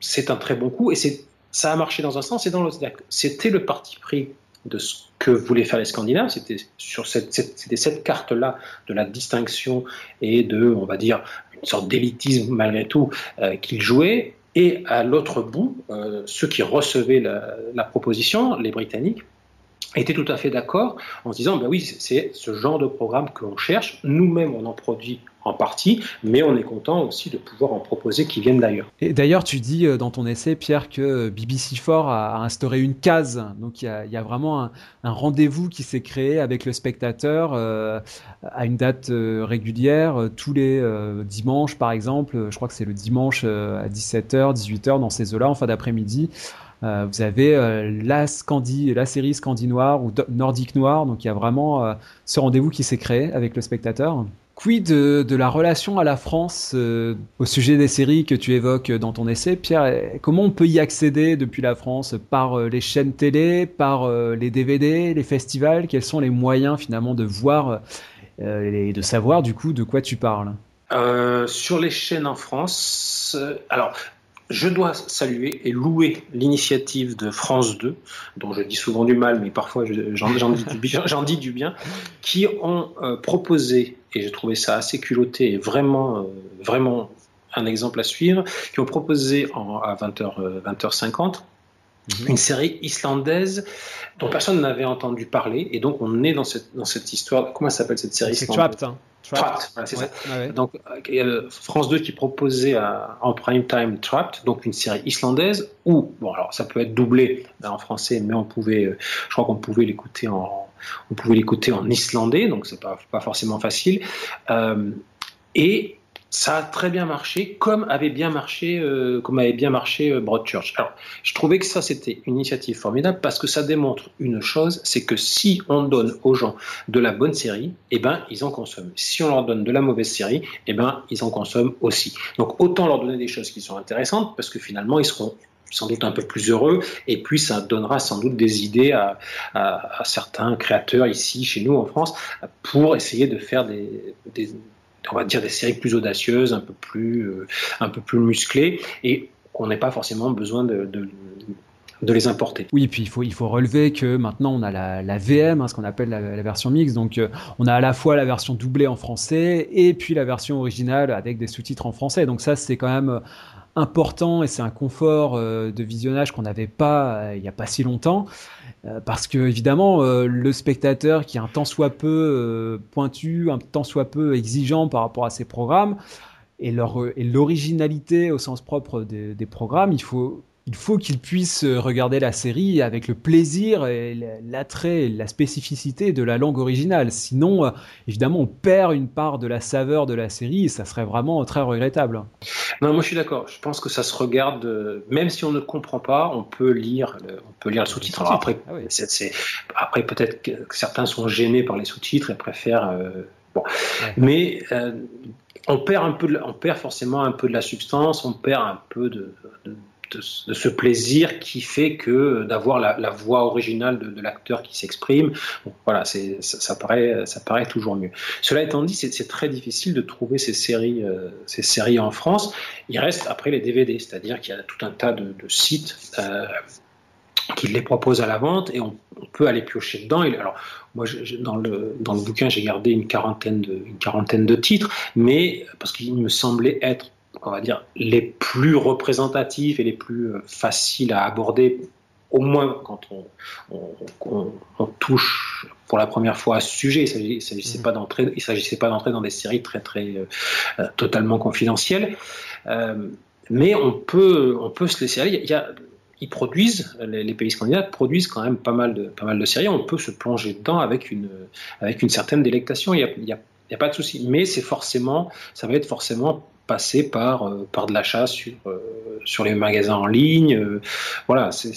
c'est un très bon coup et c'est ça a marché dans un sens et dans l'autre. C'était le parti pris de ce que voulaient faire les Scandinaves. C'était sur cette, carte-là de la distinction et de, on va dire, une sorte d'élitisme malgré tout euh, qu'ils jouaient. Et à l'autre bout, euh, ceux qui recevaient la proposition, les Britanniques, étaient tout à fait d'accord en se disant, ben oui, c'est ce genre de programme que l'on cherche. Nous-mêmes, on en produit en partie, mais on est content aussi de pouvoir en proposer qui viennent d'ailleurs. Et d'ailleurs, tu dis euh, dans ton essai, Pierre, que BBC4 a, instauré une case. Donc il y a, vraiment un, rendez-vous qui s'est créé avec le spectateur euh, à une date euh, régulière, tous les dimanches par exemple. Je crois que c'est le dimanche à 17h, 18h dans ces eaux-là, en fin d'après-midi. Vous avez la, Scandi, la série Scandi Noir ou Nordique Noir, donc il y a vraiment ce rendez-vous qui s'est créé avec le spectateur. Quid de, la relation à la France euh, au sujet des séries que tu évoques dans ton essai, Pierre? Comment on peut y accéder depuis la France? Par euh, les chaînes télé, par euh, les DVD, les festivals? Quels sont les moyens finalement de voir et de savoir du coup de quoi tu parles? Sur les chaînes en France, alors je dois saluer et louer l'initiative de France 2, dont je dis souvent du mal, mais parfois j'en dis, du bien, qui ont euh, proposé, et j'ai trouvé ça assez culotté et vraiment, euh, vraiment un exemple à suivre, qui ont proposé à 20h, 20h50 mhm. une série islandaise dont personne n'avait entendu parler, et donc on est dans cette, dans cette histoire. Comment s'appelle cette série C'est Trapped. Hein. Trapped, c'est ça. Donc, il y a France 2 qui proposait en prime time Trapped, donc une série islandaise où, bon, alors ça peut être doublé en français, mais on pouvait, euh, je crois qu'on pouvait l'écouter en, on pouvait l'écouter en islandais, donc c'est pas, pas forcément facile. Euh, et ça a très bien marché, comme avait bien marché, euh, comme avait bien marché euh, Broadchurch. Alors, je trouvais que ça c'était une initiative formidable parce que ça démontre une chose, c'est que si on donne aux gens de la bonne série, eh ben ils en consomment. Si on leur donne de la mauvaise série, eh ben ils en consomment aussi. Donc autant leur donner des choses qui sont intéressantes parce que finalement ils seront sans doute un peu plus heureux, et puis ça donnera sans doute des idées à, à, certains créateurs ici, chez nous en France, pour essayer de faire des, des, on va dire des séries plus audacieuses, un peu plus, euh, un peu plus musclées, et qu'on n'ait pas forcément besoin de, les importer. Oui, puis il faut, il faut relever que maintenant on a la, VM, hein, ce qu'on appelle la, version mixte. Donc euh, on a à la fois la version doublée en français et puis la version originale avec des sous-titres en français. Donc ça, c'est quand même important et c'est un confort de visionnage qu'on n'avait pas il n'y a pas si longtemps. Euh, parce que évidemment, euh, le spectateur qui est un tant soit peu euh, pointu, un tant soit peu exigeant par rapport à ses programmes, et l'originalité au sens propre des programmes, il faut il faut qu'il puisse regarder la série avec le plaisir et l'attrait, la spécificité de la langue originale. Sinon, euh, évidemment, on perd une part de la saveur de la série et ça serait vraiment très regrettable. Non, moi je suis d'accord. Je pense que ça se regarde, euh, même si on ne comprend pas, on peut lire, on peut lire le sous-titre. après, ah après peut-être que certains sont gênés par les sous-titres et préfèrent. Euh, bon. Mais on perd un peu, on perd forcément un peu de la substance, on perd un peu de de, ce plaisir qui fait que d'avoir la, voix originale de, l'acteur qui s'exprime, voilà, ça, paraît, ça paraît toujours mieux. Cela étant dit, c'est, très difficile de trouver ces séries, euh, ces séries en France. Il reste après les DVD, c'est-à-dire qu'il y a tout un tas de, sites. Euh, qui les proposent à la vente et on, peut aller piocher dedans. Alors, moi, dans, le, dans le bouquin, j'ai gardé une quarantaine, de, une quarantaine de titres, mais parce qu'il me semblait être on va dire, les plus représentatifs et les plus euh, faciles à aborder au moins quand on, touche pour la première fois à ce sujet. Il ne s'agissait mmh. pas d'entrer, il s'agissait pas d'entrer dans des séries très très euh, totalement confidentielles. Euh, mais on peut, on peut se laisser aller. Il y a, ils produisent, les, pays scandinaves produisent quand même pas mal de, pas mal de séries. On peut se plonger dedans avec une, avec une certaine délectation. Il n'y a, a, pas de souci. Mais c'est forcément, ça va être forcément passé par, euh, par de l'achat sur, euh, sur les magasins en ligne. Euh, voilà, c'est,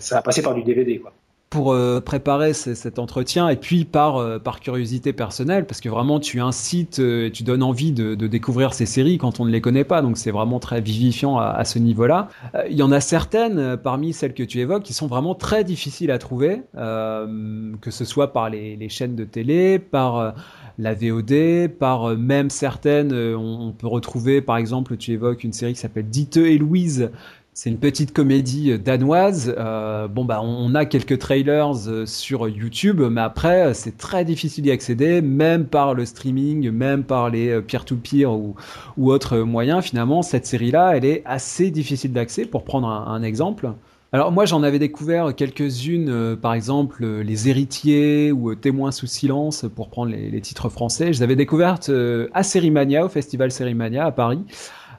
ça va passer par du DVD. Quoi pour préparer cet entretien et puis par, par curiosité personnelle parce que vraiment tu incites tu donnes envie de, de, découvrir ces séries quand on ne les connaît pas donc c'est vraiment très vivifiant à, à ce niveau-là. Il y en a certaines parmi celles que tu évoques qui sont vraiment très difficiles à trouver que ce soit par les, les chaînes de télé, par la VOD, par même certaines on, on, peut retrouver par exemple tu évoques une série qui s'appelle Dite et Louise c'est une petite comédie euh, danoise. Euh, bon bah on a quelques trailers euh, sur YouTube, mais après c'est très difficile d'y accéder, même par le streaming, même par les peer-to-peer ou autres moyens. Finalement, cette série-là, elle est assez difficile d'accès. Pour prendre un, exemple. Alors moi j'en avais découvert quelques-unes, par exemple Les Héritiers ou Témoins sous silence pour prendre les, titres français. Je les avais découvertes à Sérimania, au festival Sérimania à Paris.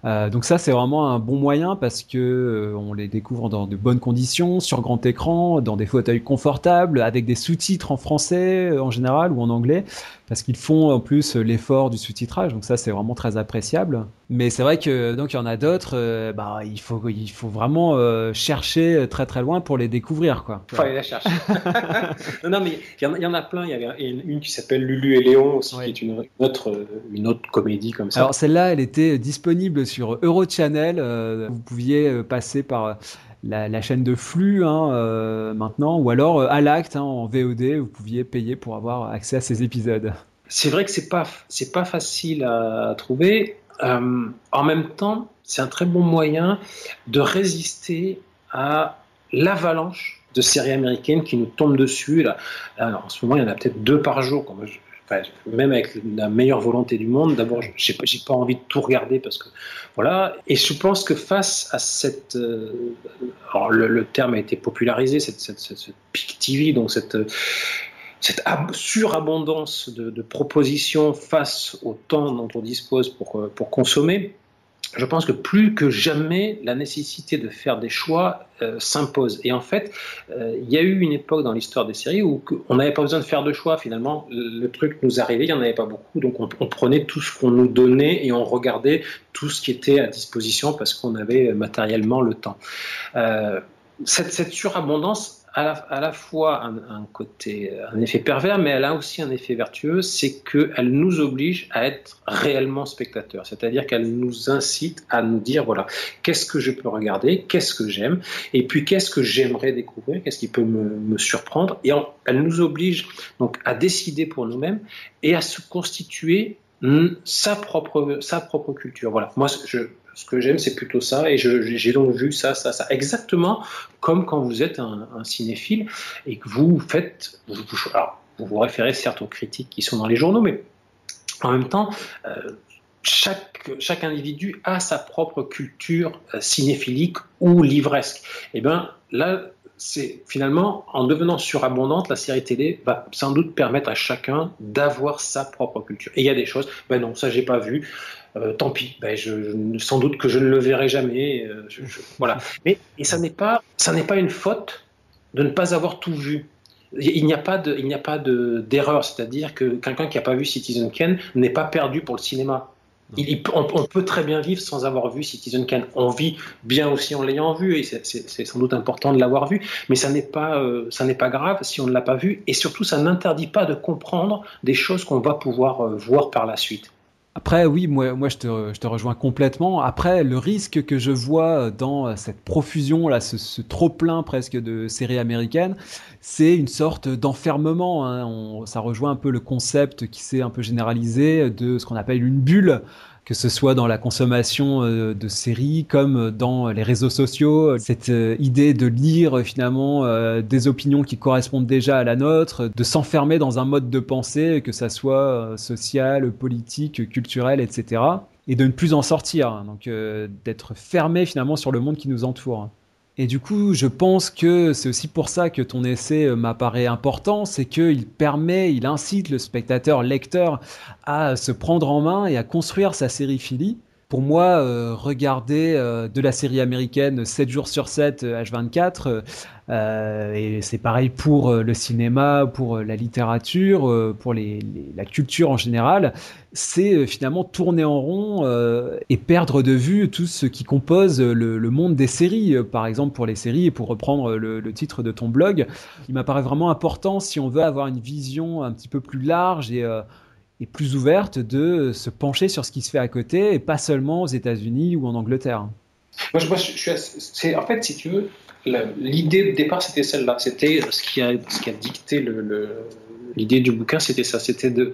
Euh, donc ça, c'est vraiment un bon moyen parce que euh, on les découvre dans de bonnes conditions, sur grand écran, dans des fauteuils confortables, avec des sous-titres en français euh, en général ou en anglais parce qu'ils font en plus l'effort du sous-titrage, donc ça c'est vraiment très appréciable. Mais c'est vrai que donc il y en a d'autres, euh, bah il faut il faut vraiment euh, chercher très très loin pour les découvrir quoi. Faut aller la chercher. non, non mais il y, en a plein. Il y avait une qui s'appelle Lulu et Léon aussi, qui est une, autre une autre comédie comme ça. Alors celle-là, elle était disponible sur Eurochannel. Euh, vous pouviez passer par la, chaîne de flux hein, euh, maintenant, ou alors euh, à l'acte hein, en VOD, vous pouviez payer pour avoir accès à ces épisodes. C'est vrai que c'est pas c'est pas facile à trouver. Euh, en même temps, c'est un très bon moyen de résister à l'avalanche de séries américaines qui nous tombent dessus. Là. En ce moment, il y en a peut-être deux par jour. Même avec la meilleure volonté du monde, d'abord, j'ai pas, pas envie de tout regarder parce que voilà. Et je pense que face à cette, euh, alors le, terme a été popularisé, cette, cette, cette, peak TV, donc cette cette surabondance de, de, propositions face au temps dont on dispose pour, pour consommer, je pense que plus que jamais, la nécessité de faire des choix euh, s'impose. Et en fait, euh, il y a eu une époque dans l'histoire des séries où on n'avait pas besoin de faire de choix. Finalement, le, truc nous arrivait, il n'y en avait pas beaucoup. Donc on, prenait tout ce qu'on nous donnait et on regardait tout ce qui était à disposition parce qu'on avait matériellement le temps. Euh, cette, cette surabondance à la, fois un, côté, un effet pervers, mais elle a aussi un effet vertueux, c'est qu'elle nous oblige à être réellement spectateurs. C'est-à-dire qu'elle nous incite à nous dire, voilà, qu'est-ce que je peux regarder, qu'est-ce que j'aime, et puis qu'est-ce que j'aimerais découvrir, qu'est-ce qui peut me, surprendre. Et elle nous oblige donc à décider pour nous-mêmes et à se constituer sa propre, sa propre culture. Voilà, moi, je, ce que j'aime, c'est plutôt ça. Et j'ai donc vu ça, ça, ça. Exactement comme quand vous êtes un, cinéphile et que vous faites. Vous, vous, vous référez certes aux critiques qui sont dans les journaux, mais en même temps, euh, chaque, chaque individu a sa propre culture euh, cinéphilique ou livresque. Et eh bien là, c'est finalement, en devenant surabondante, la série télé va sans doute permettre à chacun d'avoir sa propre culture. Et il y a des choses, ben non, ça j'ai pas vu. Euh, tant pis, ben sans doute que je ne le verrai jamais. Euh, voilà. Mais et ça n'est pas, une faute de ne pas avoir tout vu. Il n'y a pas d'erreur, c'est-à-dire que quelqu'un qui n'a pas vu Citizen Kane n'est pas perdu pour le cinéma. On, peut très bien vivre sans avoir vu Citizen Kane. On vit bien aussi en l'ayant vu, et c'est sans doute important de l'avoir vu, mais euh, ça n'est pas grave si on ne l'a pas vu, et surtout ça n'interdit pas de comprendre des choses qu'on va pouvoir voir par la suite. Après, oui, moi, je, te, je te rejoins complètement. Après, le risque que je vois dans cette profusion, là, ce, trop-plein presque de séries américaines, c'est une sorte d'enfermement. Hein. Ça rejoint un peu le concept qui s'est un peu généralisé de ce qu'on appelle une bulle que ce soit dans la consommation euh, de séries comme dans les réseaux sociaux, cette euh, idée de lire finalement euh, des opinions qui correspondent déjà à la nôtre, de s'enfermer dans un mode de pensée, que ça soit social, politique, culturel, etc., et de ne plus en sortir, hein. donc d'être fermé finalement sur le monde qui nous entoure. Et du coup, je pense que c'est aussi pour ça que ton essai euh, m'apparaît important, c'est qu'il permet, il incite le spectateur, lecteur, à se prendre en main et à construire sa série Philly pour moi, euh, regarder euh, de la série américaine 7 jours sur 7, H24, euh, et c'est pareil pour le cinéma, pour la littérature, pour la culture en général, c'est finalement tourner en rond et perdre de vue tout ce qui compose le, monde des séries. Par exemple, pour les séries, et pour reprendre le, le titre de ton blog, il m'apparaît vraiment important si on veut avoir une vision un petit peu plus large et et plus ouverte de se pencher sur ce qui se fait à côté et pas seulement aux États-Unis ou en Angleterre. Moi, je, suis c'est, en fait, si tu veux, l'idée de départ, c'était celle-là. C'était ce qui a, ce qui a dicté le, l'idée du bouquin, c'était ça. C'était de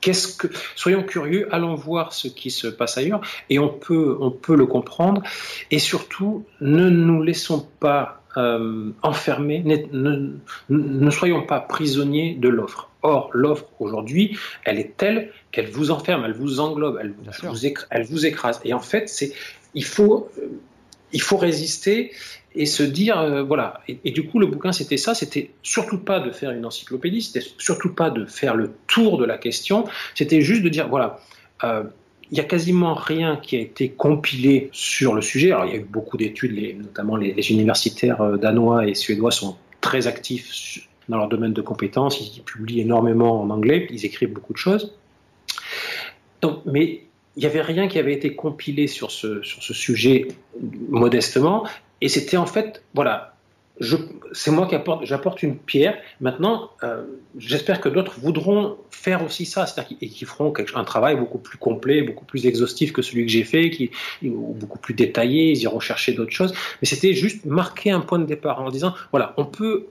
Qu'est-ce que, soyons curieux, allons voir ce qui se passe ailleurs, et on peut, on peut le comprendre. Et surtout, ne nous laissons pas euh, enfermer, ne, ne, soyons pas prisonniers de l'offre. Or, l'offre aujourd'hui, elle est telle qu'elle vous enferme, elle vous englobe, elle, vous, écrase, elle vous écrase. Et en fait, c'est, il, faut, il faut résister et se dire, euh, voilà. Et, du coup, le bouquin, c'était ça, c'était surtout pas de faire une encyclopédie, c'était surtout pas de faire le tour de la question, c'était juste de dire, voilà. Euh, il n'y a quasiment rien qui a été compilé sur le sujet. Alors, il y a eu beaucoup d'études, notamment les, universitaires euh, danois et suédois sont très actifs dans leur domaine de compétences. Ils publient énormément en anglais, ils écrivent beaucoup de choses. Mais il n'y avait rien qui avait été compilé sur ce, sur ce sujet modestement. Et c'était en fait, voilà, c'est moi qui apporte, j'apporte une pierre. Maintenant, euh, j'espère que d'autres voudront faire aussi ça, c'est-à-dire et qui feront un travail beaucoup plus complet, beaucoup plus exhaustif que celui que j'ai fait, qui, beaucoup plus détaillé. Ils iront chercher d'autres choses. Mais c'était juste marquer un point de départ en disant, voilà, on peut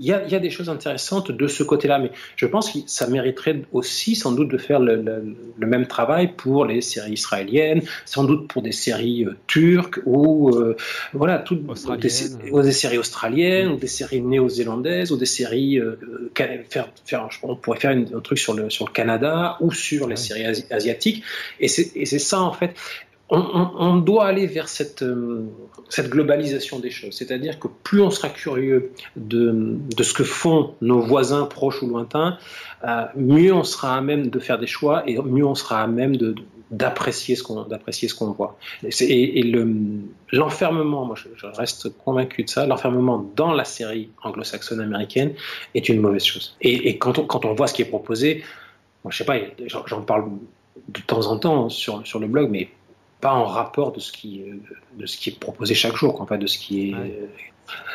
il y, a, des choses intéressantes de ce côté-là, mais je pense que ça mériterait aussi sans doute de faire le, même travail pour les séries israéliennes, sans doute pour des séries euh, turques ou euh, voilà, toutes des, des, séries australiennes ou des séries néo-zélandaises ou des séries euh, faire, faire, on pourrait faire un truc sur le sur le Canada ou sur les séries asiatiques. Et c'est ça en fait on, doit aller vers cette, euh, cette globalisation des choses. C'est-à-dire que plus on sera curieux de, ce que font nos voisins proches ou lointains, euh, mieux on sera à même de faire des choix et mieux on sera à même d'apprécier ce qu'on voit et, le l'enfermement moi je, reste convaincu de ça l'enfermement dans la série anglo-saxonne américaine est une mauvaise chose et, quand on quand on voit ce qui est proposé moi je sais pas j'en parle de temps en temps sur sur le blog mais pas en rapport de ce qui, euh, de ce qui est proposé chaque jour, en fait, de ce qui est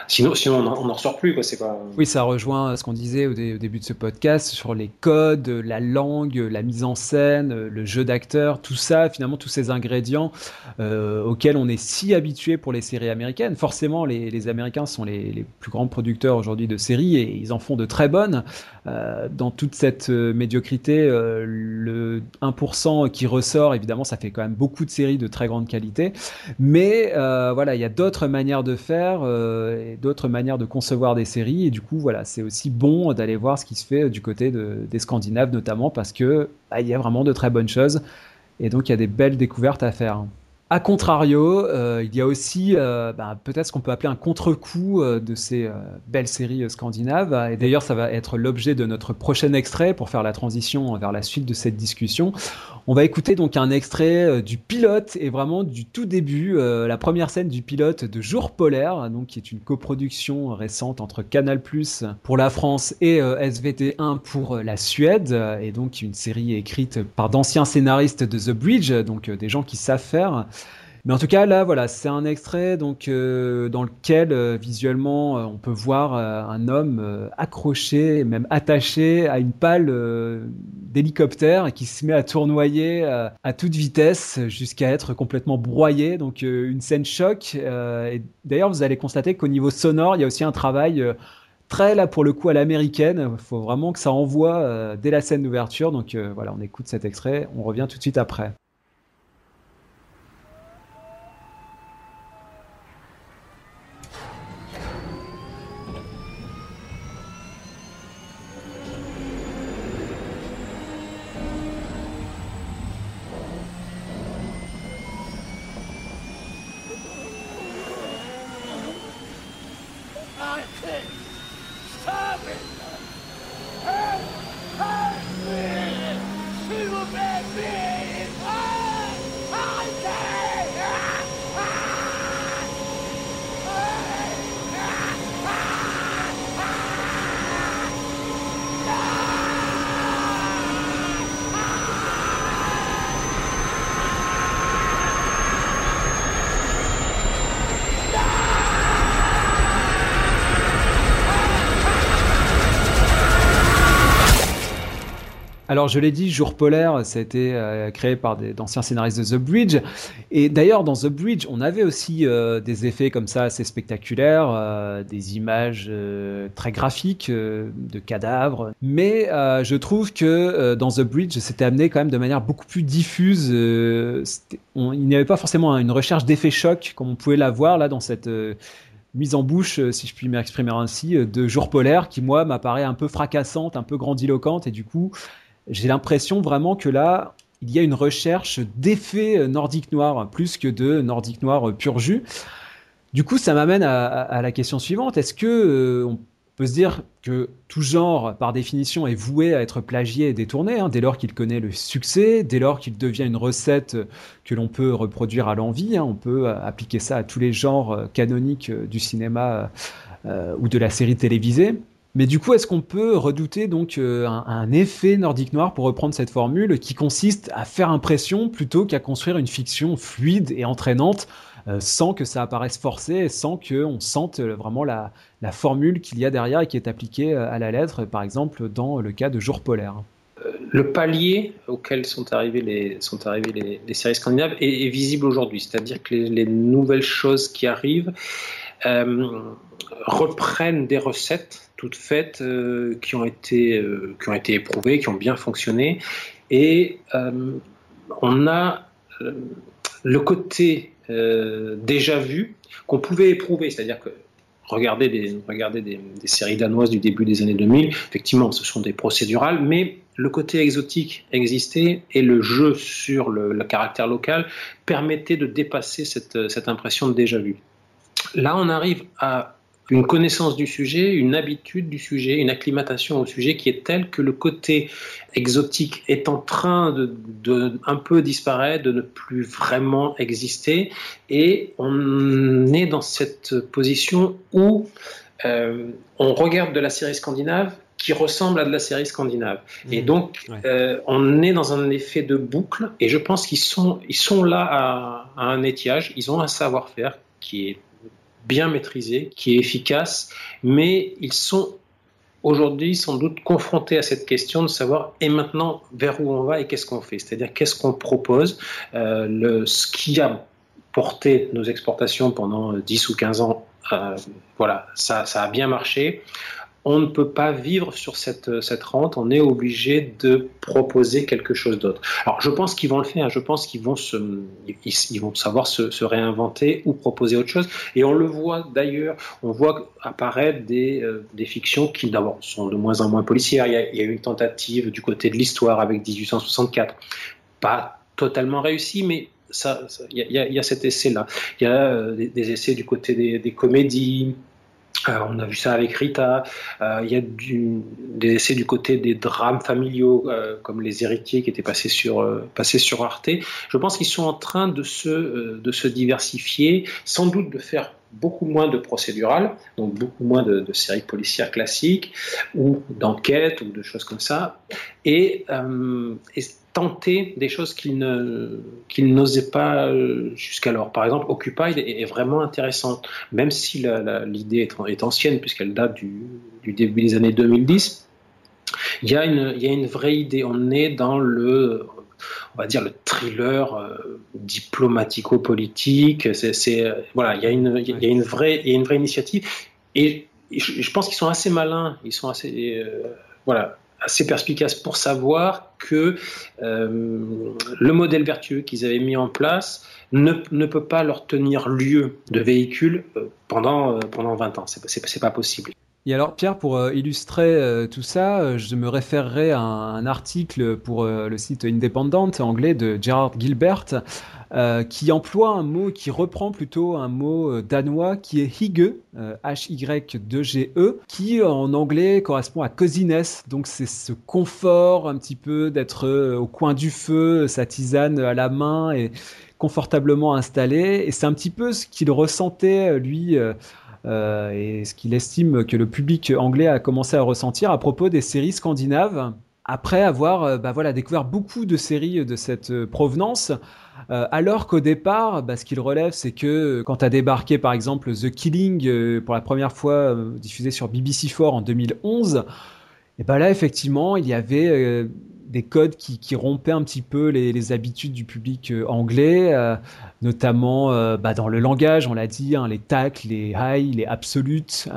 Sinon, on n'en ressort plus. Quoi. Pas... Oui, ça rejoint ce qu'on disait au, début de ce podcast sur les codes, la langue, la mise en scène, le jeu d'acteur, tout ça, finalement, tous ces ingrédients euh, auxquels on est si habitué pour les séries américaines. Forcément, les, Américains sont les, plus grands producteurs aujourd'hui de séries et ils en font de très bonnes. Euh, dans toute cette euh, médiocrité, le 1% qui ressort, évidemment, ça fait quand même beaucoup de séries de très grande qualité. Mais voilà, il y a d'autres manières de faire et d'autres manières de concevoir des séries. Et du coup, voilà, c'est aussi bon d'aller voir ce qui se fait du côté des Scandinaves notamment parce que bah, il y a vraiment de très bonnes choses. Et donc, il y a des belles découvertes à faire. A contrario, euh, il y a aussi euh, bah, peut-être ce qu'on peut appeler un contre-coup euh, de ces belles séries scandinaves. Et d'ailleurs, ça va être l'objet de notre prochain extrait pour faire la transition vers la suite de cette discussion. On va écouter donc un extrait du pilote et vraiment du tout début, la première scène du pilote de Jour polaire, donc qui est une coproduction récente entre Canal+ pour la France et SVT1 pour la Suède, et donc une série écrite par d'anciens scénaristes de The Bridge, donc des gens qui savent faire. Mais en tout cas, là, voilà, c'est un extrait donc euh, dans lequel euh, visuellement euh, on peut voir un homme accroché, même attaché à une pale d'hélicoptère qui se met à tournoyer à toute vitesse jusqu'à être complètement broyé. Donc une scène choc. et d'ailleurs, vous allez constater qu'au niveau sonore, il y a aussi un travail très là pour le coup à l'américaine. Il faut vraiment que ça envoie dès la scène d'ouverture. Donc voilà, on écoute cet extrait. On revient tout de suite après. Alors, je l'ai dit, Jour polaire, ça a été euh, créé par d'anciens scénaristes de The Bridge. Et d'ailleurs, dans The Bridge, on avait aussi euh, des effets comme ça assez spectaculaires, euh, des images très graphiques de cadavres. Mais je trouve que dans The Bridge, c'était amené quand même de manière beaucoup plus diffuse. il n'y avait pas forcément une recherche d'effet choc comme on pouvait l'avoir là dans cette mise en bouche, si je puis m'exprimer ainsi, de Jour polaire qui, moi, m'apparaît un peu fracassante, un peu grandiloquente, et du coup, j'ai l'impression vraiment que là, il y a une recherche d'effets nordiques noirs plus que de nordiques noirs pur jus. Du coup, ça m'amène à, la question suivante. Est-ce que euh, on peut se dire que tout genre, par définition, est voué à être plagié et détourné hein, dès lors qu'il connaît le succès, dès lors qu'il devient une recette que l'on peut reproduire à l'envie hein, On peut appliquer ça à tous les genres euh, canoniques euh, du cinéma ou de la série télévisée? Mais du coup, est-ce qu'on peut redouter donc euh, un, effet nordique noir pour reprendre cette formule qui consiste à faire impression plutôt qu'à construire une fiction fluide et entraînante euh, sans que ça apparaisse forcé et sans qu'on sente euh, vraiment la, formule qu'il y a derrière et qui est appliquée à la lettre, par exemple dans le cas de Jour polaire? Le palier auquel sont arrivées les, sont arrivées les, séries scandinaves est, visible aujourd'hui. C'est-à-dire que les, nouvelles choses qui arrivent reprennent des recettes toutes faites euh, qui, ont été, euh, qui ont été éprouvées, qui ont bien fonctionné. Et euh, on a le côté déjà vu qu'on pouvait éprouver, c'est-à-dire que regarder des, des, séries danoises du début des années 2000, effectivement, ce sont des procédurales, mais le côté exotique existait et le jeu sur le, caractère local permettait de dépasser cette, cette impression de déjà vu. Là, on arrive à une connaissance du sujet, une habitude du sujet, une acclimatation au sujet qui est telle que le côté exotique est en train de, un peu disparaître, de ne plus vraiment exister, et on est dans cette position où euh, on regarde de la série scandinave qui ressemble à de la série scandinave. Et mmh. donc, euh, on est dans un effet de boucle, et je pense qu'ils sont, ils sont là à, à un étiage, ils ont un savoir-faire qui est bien maîtrisé, qui est efficace, mais ils sont aujourd'hui sans doute confrontés à cette question de savoir et maintenant vers où on va et qu'est-ce qu'on fait, c'est-à-dire qu'est-ce qu'on propose, euh, ce qui a porté nos exportations pendant 10 ou 15 ans, euh, voilà, ça a bien marché on ne peut pas vivre sur cette, cette rente, on est obligé de proposer quelque chose d'autre. Alors je pense qu'ils vont le faire, je pense qu'ils vont, ils, vont savoir se, réinventer ou proposer autre chose. Et on le voit d'ailleurs, on voit apparaître des, euh, des fictions qui d'abord sont de moins en moins policières. Il y, a, eu une tentative du côté de l'histoire avec 1864, pas totalement réussie, mais ça, il, y a, cet essai-là. Il y a euh, des, essais du côté des, des comédies, euh, on a vu ça avec Rita. Euh, il y a des essais du côté des drames familiaux, euh, comme Les Héritiers, qui étaient passés sur, Arte. Je pense qu'ils sont en train de se, diversifier, sans doute de faire beaucoup moins de procédurales, donc beaucoup moins de, séries policières classiques, ou d'enquêtes, ou de choses comme ça. Tenter des choses qu'il n'osait pas euh, jusqu'alors. Par exemple, Occupy est, vraiment intéressante, même si l'idée est, ancienne, puisqu'elle date du, début des années 2010. Il y, a une, il y a une vraie idée. On est dans le, on va dire le thriller euh, diplomatico-politique. C'est, voilà, il y a une, il y a une vraie, il y a une vraie initiative. Et je, pense qu'ils sont assez malins. Ils sont assez, euh, voilà, assez perspicace pour savoir que euh, le modèle vertueux qu'ils avaient mis en place ne, ne, peut pas leur tenir lieu de véhicule euh, pendant, euh, pendant 20 ans. C'est pas possible. Et alors Pierre, pour illustrer tout ça, je me référerai à un, article pour le site Independent anglais de Gerard Gilbert euh, qui emploie un mot qui reprend plutôt un mot euh, danois qui est hygge, H-Y-2-G-E, euh, qui en anglais correspond à coziness. Donc c'est ce confort un petit peu d'être au coin du feu, sa tisane à la main et confortablement installé. Et c'est un petit peu ce qu'il ressentait lui. Euh, et ce qu'il estime que le public anglais a commencé à ressentir à propos des séries scandinaves après avoir bah voilà, découvert beaucoup de séries de cette provenance. Euh, alors qu'au départ, bah, ce qu'il relève, c'est que quand a débarqué par exemple The Killing euh, pour la première fois euh, diffusé sur BBC4 en 2011, et ben là effectivement, il y avait des codes qui, rompaient un petit peu les, habitudes du public anglais, notamment bah, dans le langage, on l'a dit, hein, les tacles, les high, les absolutes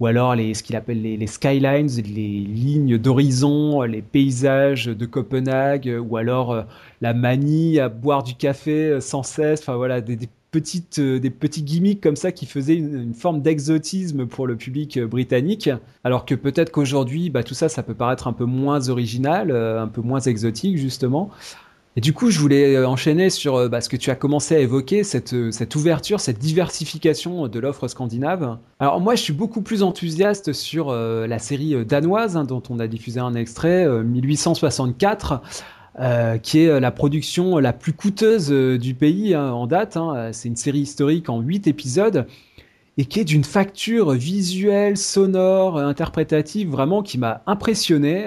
ou alors les, ce qu'il appelle les, skylines, les lignes d'horizon, les paysages de Copenhague, ou alors euh, la manie à boire du café euh, sans cesse, enfin voilà, des, petites, euh, des petits gimmicks comme ça qui faisaient une, forme d'exotisme pour le public britannique, alors que peut-être qu'aujourd'hui, bah, tout ça, ça peut paraître un peu moins original, un peu moins exotique justement. Et du coup, je voulais euh, enchaîner sur euh, bah, ce que tu as commencé à évoquer, cette, euh, cette ouverture, cette diversification de l'offre scandinave. Alors moi, je suis beaucoup plus enthousiaste sur la série danoise, hein, dont on a diffusé un extrait, 1864. Qui est la production la plus coûteuse du pays hein, en date. Hein. C'est une série historique en 8 épisodes et qui est d'une facture visuelle, sonore, interprétative, vraiment qui m'a impressionné.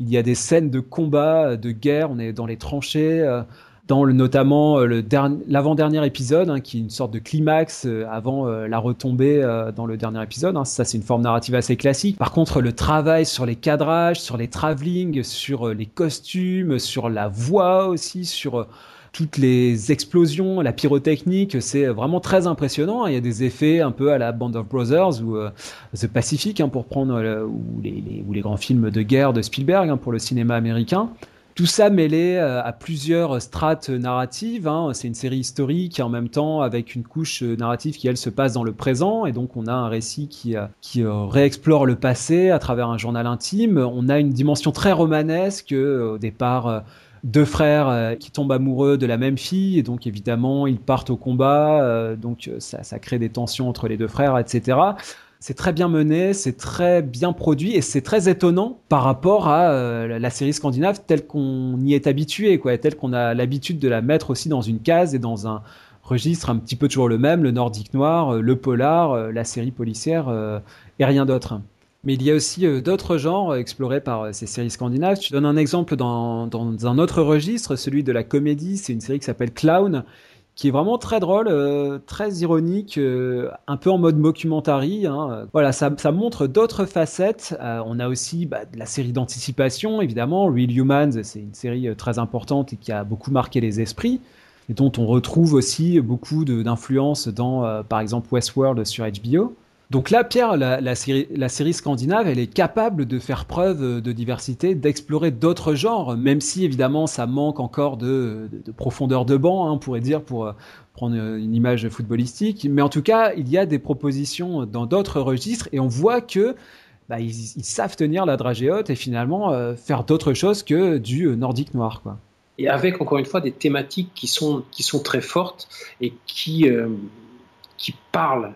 Il y a des scènes de combat, de guerre, on est dans les tranchées, euh, dans notamment euh, l'avant-dernier épisode, hein, qui est une sorte de climax euh, avant la retombée dans le dernier épisode. Hein. Ça, c'est une forme narrative assez classique. Par contre, le travail sur les cadrages, sur les travelling, sur les costumes, sur la voix aussi, sur toutes les explosions, la pyrotechnique, c'est vraiment très impressionnant. Il y a des effets un peu à la Band of Brothers ou euh, The Pacific hein, pour prendre euh, ou, les, grands films de guerre de Spielberg pour le cinéma américain. Tout ça mêlé euh, à plusieurs strates narratives. Hein. C'est une série historique en même temps avec une couche narrative qui elle se passe dans le présent et donc on a un récit qui, réexplore le passé à travers un journal intime. On a une dimension très romanesque au départ deux frères euh, qui tombent amoureux de la même fille et donc évidemment ils partent au combat euh, donc euh, ça, crée des tensions entre les deux frères etc c'est très bien mené, c'est très bien produit et c'est très étonnant par rapport à la série scandinave telle qu'on y est habitué, quoi, telle qu'on a l'habitude de la mettre aussi dans une case et dans un registre un petit peu toujours le même, le nordique noir, le polar, la série policière et rien d'autre. Mais il y a aussi euh, d'autres genres explorés par euh, ces séries scandinaves. Tu donnes un exemple dans, dans un autre registre, celui de la comédie. C'est une série qui s'appelle Clown, qui est vraiment très drôle, euh, très ironique, un peu en mode mockumentary. Hein. Voilà, ça, montre d'autres facettes. on a aussi bah, de la série d'anticipation, évidemment. Real Humans, c'est une série très importante et qui a beaucoup marqué les esprits et dont on retrouve aussi beaucoup d'influence dans, par exemple, Westworld sur HBO. Donc là, Pierre, la, série, scandinave, elle est capable de faire preuve de diversité, d'explorer d'autres genres, même si évidemment ça manque encore de, profondeur de banc, hein, on pourrait dire, pour euh, prendre une image footballistique. Mais en tout cas, il y a des propositions dans d'autres registres et on voit que bah, ils, savent tenir la dragée haute et finalement euh, faire d'autres choses que du euh, nordique noir. Et avec encore une fois des thématiques qui sont qui sont très fortes et qui qui parle,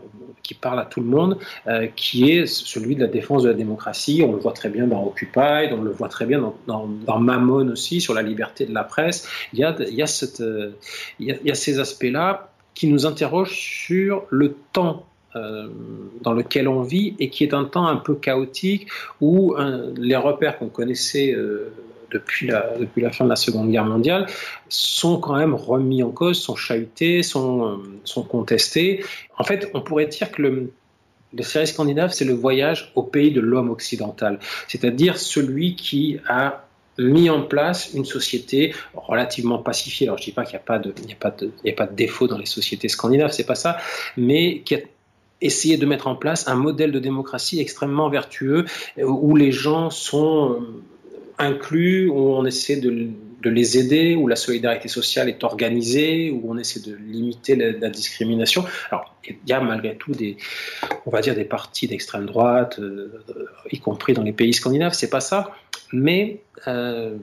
qui parle à tout le monde, euh, qui est celui de la défense de la démocratie. On le voit très bien dans Occupy, on le voit très bien dans, dans, Mammon aussi, sur la liberté de la presse. Il y a, euh, ces aspects-là qui nous interrogent sur le temps euh, dans lequel on vit et qui est un temps un peu chaotique où les repères qu'on connaissait depuis la, fin de la Seconde Guerre mondiale sont quand même remis en cause, sont chahutés, sont, euh, contestés. En fait, on pourrait dire que le, le série scandinave, c'est le voyage au pays de l'homme occidental, c'est-à-dire celui qui a mis en place une société relativement pacifiée. Alors je dis pas qu'il n'y a pas de, a pas de, défaut dans les sociétés scandinaves, c'est pas ça, mais qui a essayé de mettre en place un modèle de démocratie extrêmement vertueux où les gens sont inclus, où on essaie de, les aider, où la solidarité sociale est organisée, où on essaie de limiter la, discrimination. Alors, il y a malgré tout des, on va dire, des partis d'extrême droite, euh, y compris dans les pays scandinaves, c'est pas ça, mais euh,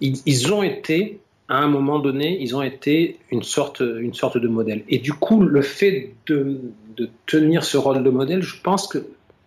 ils, ont été, à un moment donné, ils ont été une sorte, une sorte de modèle. Et du coup, le fait de, tenir ce rôle de modèle, je pense que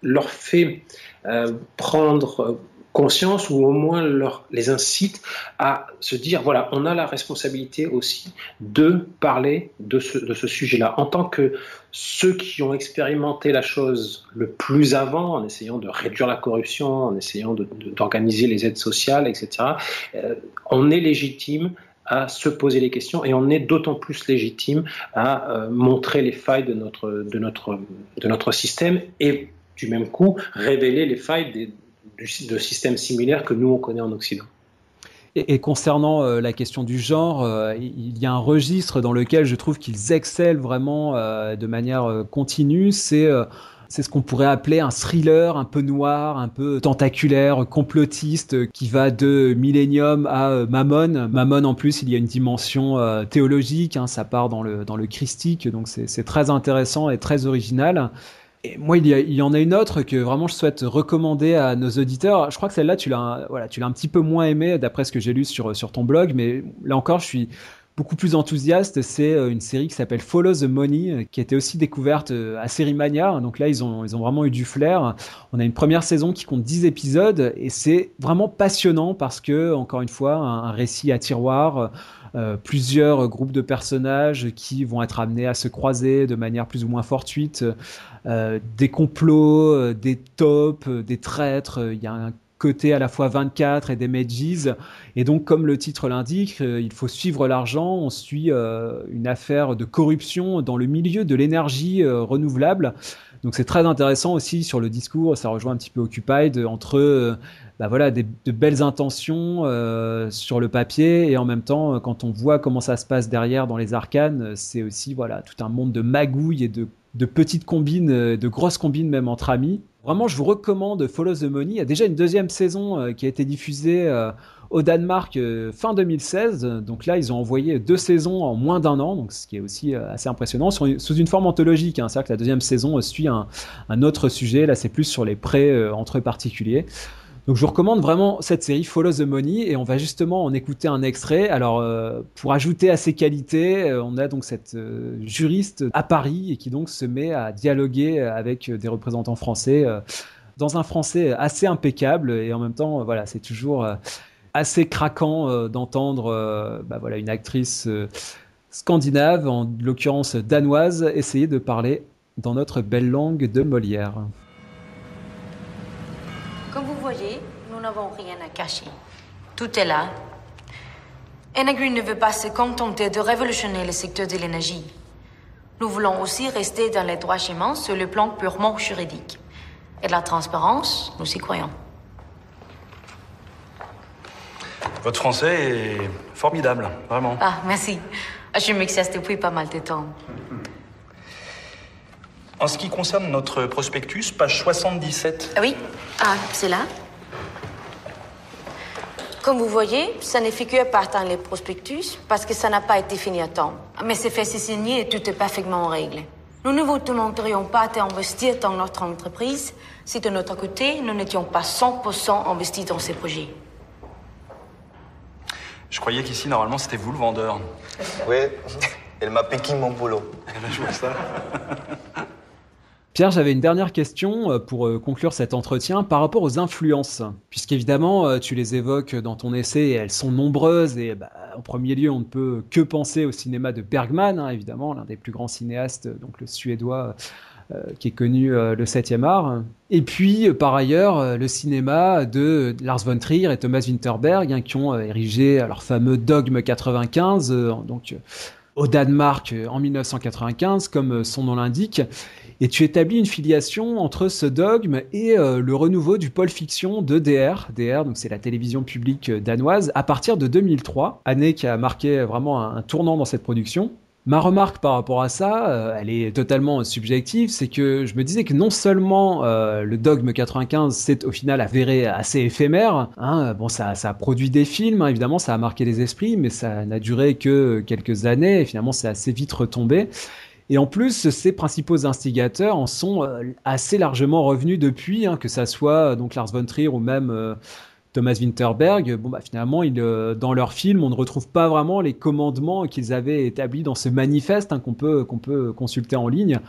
leur fait euh, prendre conscience ou au moins les incite à se dire voilà, on a la responsabilité aussi de parler de ce, de ce sujet-là. En tant que ceux qui ont expérimenté la chose le plus avant, en essayant de réduire la corruption, en essayant d'organiser les aides sociales, etc., euh, on est légitime à se poser les questions et on est d'autant plus légitime à euh, montrer les failles de notre, de, notre, de notre système et du même coup révéler les failles des, de systèmes similaires que nous on connaît en Occident. Et, concernant euh, la question du genre, euh, il y a un registre dans lequel je trouve qu'ils excellent vraiment euh, de manière continue. C'est c'est ce qu'on pourrait appeler un thriller un peu noir, un peu tentaculaire, complotiste, qui va de Millennium à Mammon. Mammon, en plus, il y a une dimension théologique, hein, ça part dans le, dans le christique, donc c'est très intéressant et très original. Et moi, il y, en a une autre que vraiment je souhaite recommander à nos auditeurs. Je crois que celle-là, tu l'as, voilà, tu l'as un petit peu moins aimé d'après ce que j'ai lu sur, sur ton blog, mais là encore, je suis beaucoup plus enthousiaste. C'est euh, une série qui s'appelle Follow the Money, qui été aussi découverte euh, à Série Mania. Donc là, ils ont, ils ont vraiment eu du flair. On a une première saison qui compte 10 épisodes et c'est vraiment passionnant parce que, encore une fois, un, un récit à tiroir plusieurs groupes de personnages qui vont être amenés à se croiser de manière plus ou moins fortuite, euh, des complots, euh, des tops, des traîtres. Il y a un côté à la fois 24 et des mages. Et donc, comme le titre l'indique, il faut suivre l'argent. On suit une affaire de corruption dans le milieu de l'énergie renouvelable. Donc, c'est très intéressant aussi sur le discours. Ça rejoint un petit peu Occupied entre bah voilà, de belles intentions euh, sur le papier et en même temps, quand on voit comment ça se passe derrière dans les arcanes, c'est aussi voilà tout un monde de magouilles et de, petites combines, euh, de grosses combines même entre amis. Vraiment, je vous recommande Follow the Money. Il y a déjà une deuxième saison euh, qui a été diffusée au Danemark fin 2016. Donc là, ils ont envoyé deux saisons en moins d'un an, donc ce qui est aussi assez impressionnant, sous une forme anthologique. Hein. C'est-à-dire que la deuxième saison suit un, un autre sujet. Là, c'est plus sur les prêts entre particuliers. Donc je vous recommande vraiment cette série Follow the Money et on va justement en écouter un extrait. Alors euh, pour ajouter à ses qualités, euh, on a donc cette euh, juriste à Paris et qui donc se met à dialoguer avec des représentants français dans un français assez impeccable et en même temps voilà c'est toujours assez craquant d'entendre bah, voilà une actrice scandinave en l'occurrence danoise essayer de parler dans notre belle langue de Molière. Comme vous voyez, nous n'avons rien à cacher. Tout est là. Enagri ne veut pas se contenter de révolutionner le secteur de l'énergie. Nous voulons aussi rester dans les droits chemins sur le plan purement juridique. Et la transparence, nous y croyons. Votre français est formidable, vraiment. Ah, merci. Je m'exerce depuis pas mal de temps. En ce qui concerne notre prospectus, page 77. Ah oui, ah, c'est là. Comme vous voyez, ça ne figure pas dans les prospectus parce que ça n'a pas été fini à temps. Mais c'est fait signer et tout est parfaitement en règle. Nous ne vous demanderions pas d'investir dans notre entreprise si de notre côté, nous n'étions pas 100% investis dans ces projets. Je croyais qu'ici, normalement, c'était vous le vendeur. Oui, elle m'a piqué mon boulot. Elle a joué ça. Pierre, j'avais une dernière question euh, pour euh, conclure cet entretien par rapport aux influences, puisqu'évidemment euh, tu les évoques dans ton essai et elles sont nombreuses et bah, en premier lieu on ne peut que penser au cinéma de Bergman, hein, évidemment l'un des plus grands cinéastes, donc le suédois qui est connu le 7e art. Et puis par ailleurs le cinéma de Lars von Trier et Thomas Winterberg hein, qui ont érigé leur fameux dogme 95, donc au Danemark en 1995 comme son nom l'indique et tu établis une filiation entre ce dogme et euh, le renouveau du pôle fiction de DR. DR, donc c'est la télévision publique euh, danoise, à partir de 2003, année qui a marqué vraiment un, tournant dans cette production. Ma remarque par rapport à ça, euh, elle est totalement subjective, c'est que je me disais que non seulement le dogme 95 s'est au final avéré assez éphémère, hein, bon ça, ça a produit des films, hein, évidemment ça a marqué les esprits, mais ça n'a duré que quelques années et finalement c'est assez vite retombé. Et en plus, ces principaux instigateurs en sont euh, assez largement revenus depuis, hein, que ça soit euh, donc Lars von Trier ou même euh, Thomas Winterberg. Bon, bah, finalement, ils, dans leurs films, on ne retrouve pas vraiment les commandements qu'ils avaient établis dans ce manifeste hein, qu'on peut, qu'on peut consulter en ligne.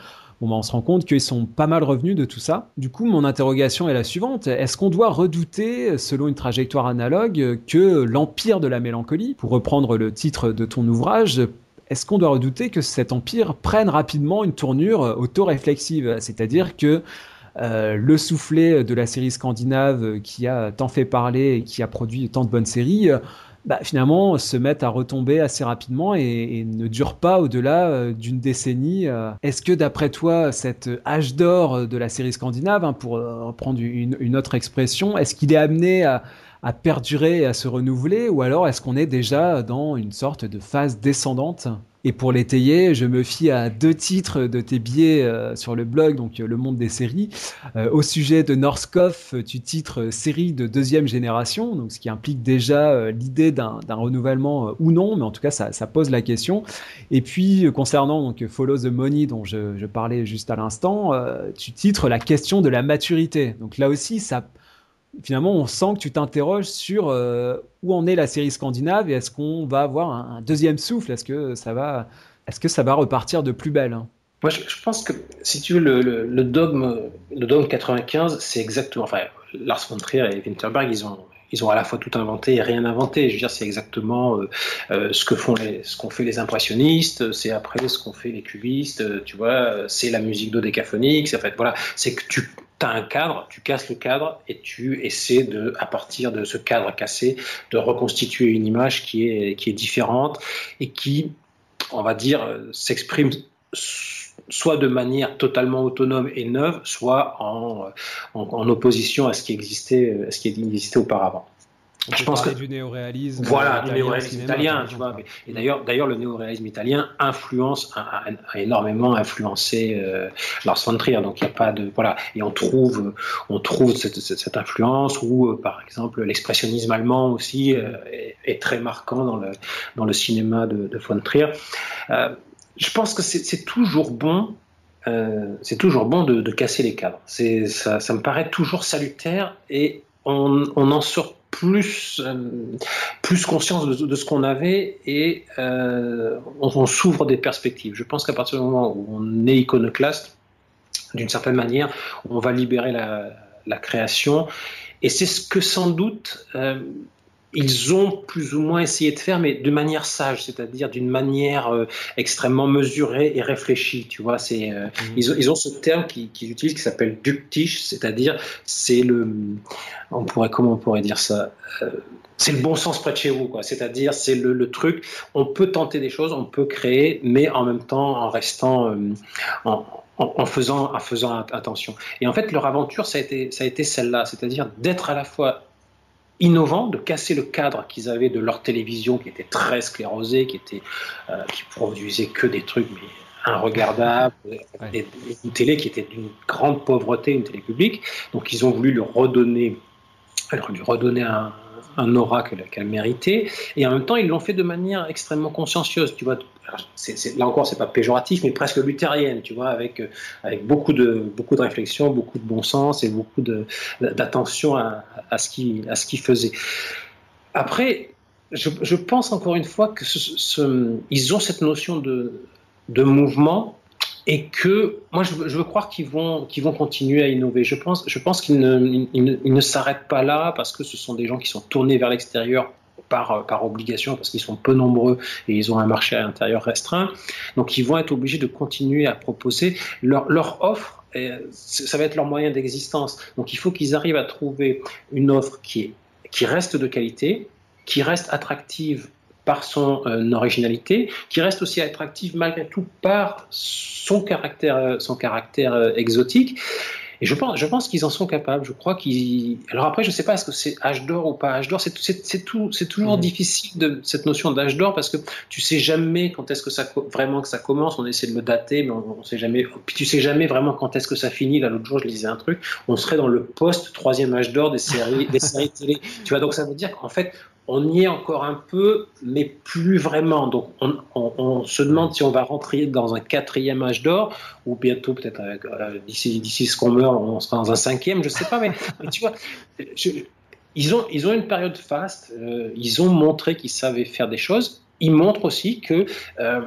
Bon, bah, on se rend compte qu'ils sont pas mal revenus de tout ça. Du coup, mon interrogation est la suivante. Est-ce qu'on doit redouter, selon une trajectoire analogue, que l'empire de la mélancolie, pour reprendre le titre de ton ouvrage, est-ce qu'on doit redouter que cet empire prenne rapidement une tournure euh, auto-réflexive? C'est-à-dire que euh, le soufflet de la série scandinave qui a tant fait parler et qui a produit tant de bonnes séries, euh, bah, finalement se met à retomber assez rapidement et, ne dure pas au-delà d'une décennie. Est-ce que d'après toi, cet âge d'or de la série scandinave, hein, pour reprendre une, autre expression, est-ce qu'il est amené à, à perdurer et à se renouveler ou alors est-ce qu'on est déjà dans une sorte de phase descendante? Et pour l'étayer, je me fie à deux titres de tes billets euh, sur le blog, donc euh, Le Monde des séries. Euh, au sujet de Norskov, tu titres série de deuxième génération, ce qui implique déjà l'idée d'un renouvellement ou non, mais en tout cas ça, ça pose la question. Et puis concernant donc Follow the Money dont je, je parlais juste à l'instant, tu titres la question de la maturité. Donc là aussi ça finalement, on sent que tu t'interroges sur euh, où en est la série scandinave et est-ce qu'on va avoir un, deuxième souffle? Est-ce que ça va, est-ce que ça va repartir de plus belle? Moi, je, pense que si tu veux le, dogme, le dogme 95, c'est exactement. Enfin, Lars von Trier et Winterberg, ils ont ils ont à la fois tout inventé et rien inventé. Je veux dire, c'est exactement euh, euh, ce que font ce qu'ont fait les impressionnistes, c'est après ce qu'ont fait les cubistes, tu vois, c'est la musique dodécaphonique, fait, voilà, c'est que tu tu as un cadre, tu casses le cadre et tu essaies de, à partir de ce cadre cassé, de reconstituer une image qui est, qui est différente et qui, on va dire, s'exprime soit de manière totalement autonome et neuve, soit en, en, opposition à ce qui existait, à ce qui existait auparavant je pense que du néoréalisme. Voilà, du néoréalisme italien, tu vois. Et d'ailleurs, d'ailleurs, le néoréalisme italien influence, a, énormément influencé euh, Lars von Trier. Donc il n'y a pas de voilà. Et on trouve, on trouve cette, cette, influence où, euh, par exemple, l'expressionnisme allemand aussi euh, est, très marquant dans le dans le cinéma de, de von Trier. Euh, je pense que c'est toujours bon c'est toujours bon de, de, casser les cadres. Ça, ça me paraît toujours salutaire et on, on en sort plus, euh, plus conscience de, ce qu'on avait et euh, on, s'ouvre des perspectives. Je pense qu'à partir du moment où on est iconoclaste, d'une certaine manière, on va libérer la, création. Et c'est ce que sans doute euh, ils ont plus ou moins essayé de faire, mais de manière sage, c'est-à-dire d'une manière euh, extrêmement mesurée et réfléchie. Tu vois, c'est euh, mmh. ils, ont, ils, ont, ce terme qu'ils utilisent qui s'appelle ductiche, c'est-à-dire c'est le, on pourrait comment on pourrait dire ça. Euh, c'est le bon sens près de chez vous, quoi. C'est-à-dire, c'est le, le, truc. On peut tenter des choses, on peut créer, mais en même temps en restant, en, en, faisant, en faisant attention. Et en fait, leur aventure, ça a été, ça a été celle-là, c'est-à-dire d'être à la fois innovant, de casser le cadre qu'ils avaient de leur télévision qui était très sclérosée, qui, était, euh, qui produisait que des trucs mais inregardables, une télé qui était d'une grande pauvreté, une télé publique. Donc ils ont voulu lui redonner, lui redonner un, un aura qu'elle méritait. Et en même temps, ils l'ont fait de manière extrêmement consciencieuse. Tu vois, là encore, c'est pas péjoratif, mais presque luthérienne. Tu vois, avec euh, avec beaucoup de beaucoup de réflexion, beaucoup de bon sens et beaucoup d'attention à, à, ce qu'ils faisaient. Après, je, je, pense encore une fois que ils ont cette notion de de mouvement et que moi je veux, croire qu'ils vont qu'ils vont continuer à innover. Je pense je pense qu'ils ne, ils s'arrêtent pas là parce que ce sont des gens qui sont tournés vers l'extérieur par, par obligation, parce qu'ils sont peu nombreux et ils ont un marché à l'intérieur restreint. Donc ils vont être obligés de continuer à proposer leur, leur offre. Ça va être leur moyen d'existence. Donc il faut qu'ils arrivent à trouver une offre qui, est, qui reste de qualité, qui reste attractive par son euh, originalité, qui reste aussi attractive malgré tout par son caractère, euh, son caractère euh, exotique. Et je pense, je pense qu'ils en sont capables. Je crois qu'ils. Alors après, je ne sais pas est-ce que c'est âge d'or ou pas âge d'or? C'est, c'est, tout, c'est toujours mmh. difficile de cette notion d'âge d'or parce que tu sais jamais quand est-ce que ça vraiment que ça commence. On essaie de le dater, mais on, ne sait jamais. Puis tu sais jamais vraiment quand est-ce que ça finit. Là, l'autre jour, je lisais un truc. On serait dans le post troisième âge d'or des séries, des séries télé. Tu vois, donc ça veut dire qu'en fait, on y est encore un peu, mais plus vraiment. Donc, on, se demande si on va rentrer dans un quatrième âge d'or, ou bientôt, peut-être, d'ici, d'ici ce qu'on meurt, on sera dans un cinquième, je sais pas, mais, tu vois, ils, ont, ils ont une période faste, euh, ils ont montré qu'ils savaient faire des choses. Ils montrent aussi que euh,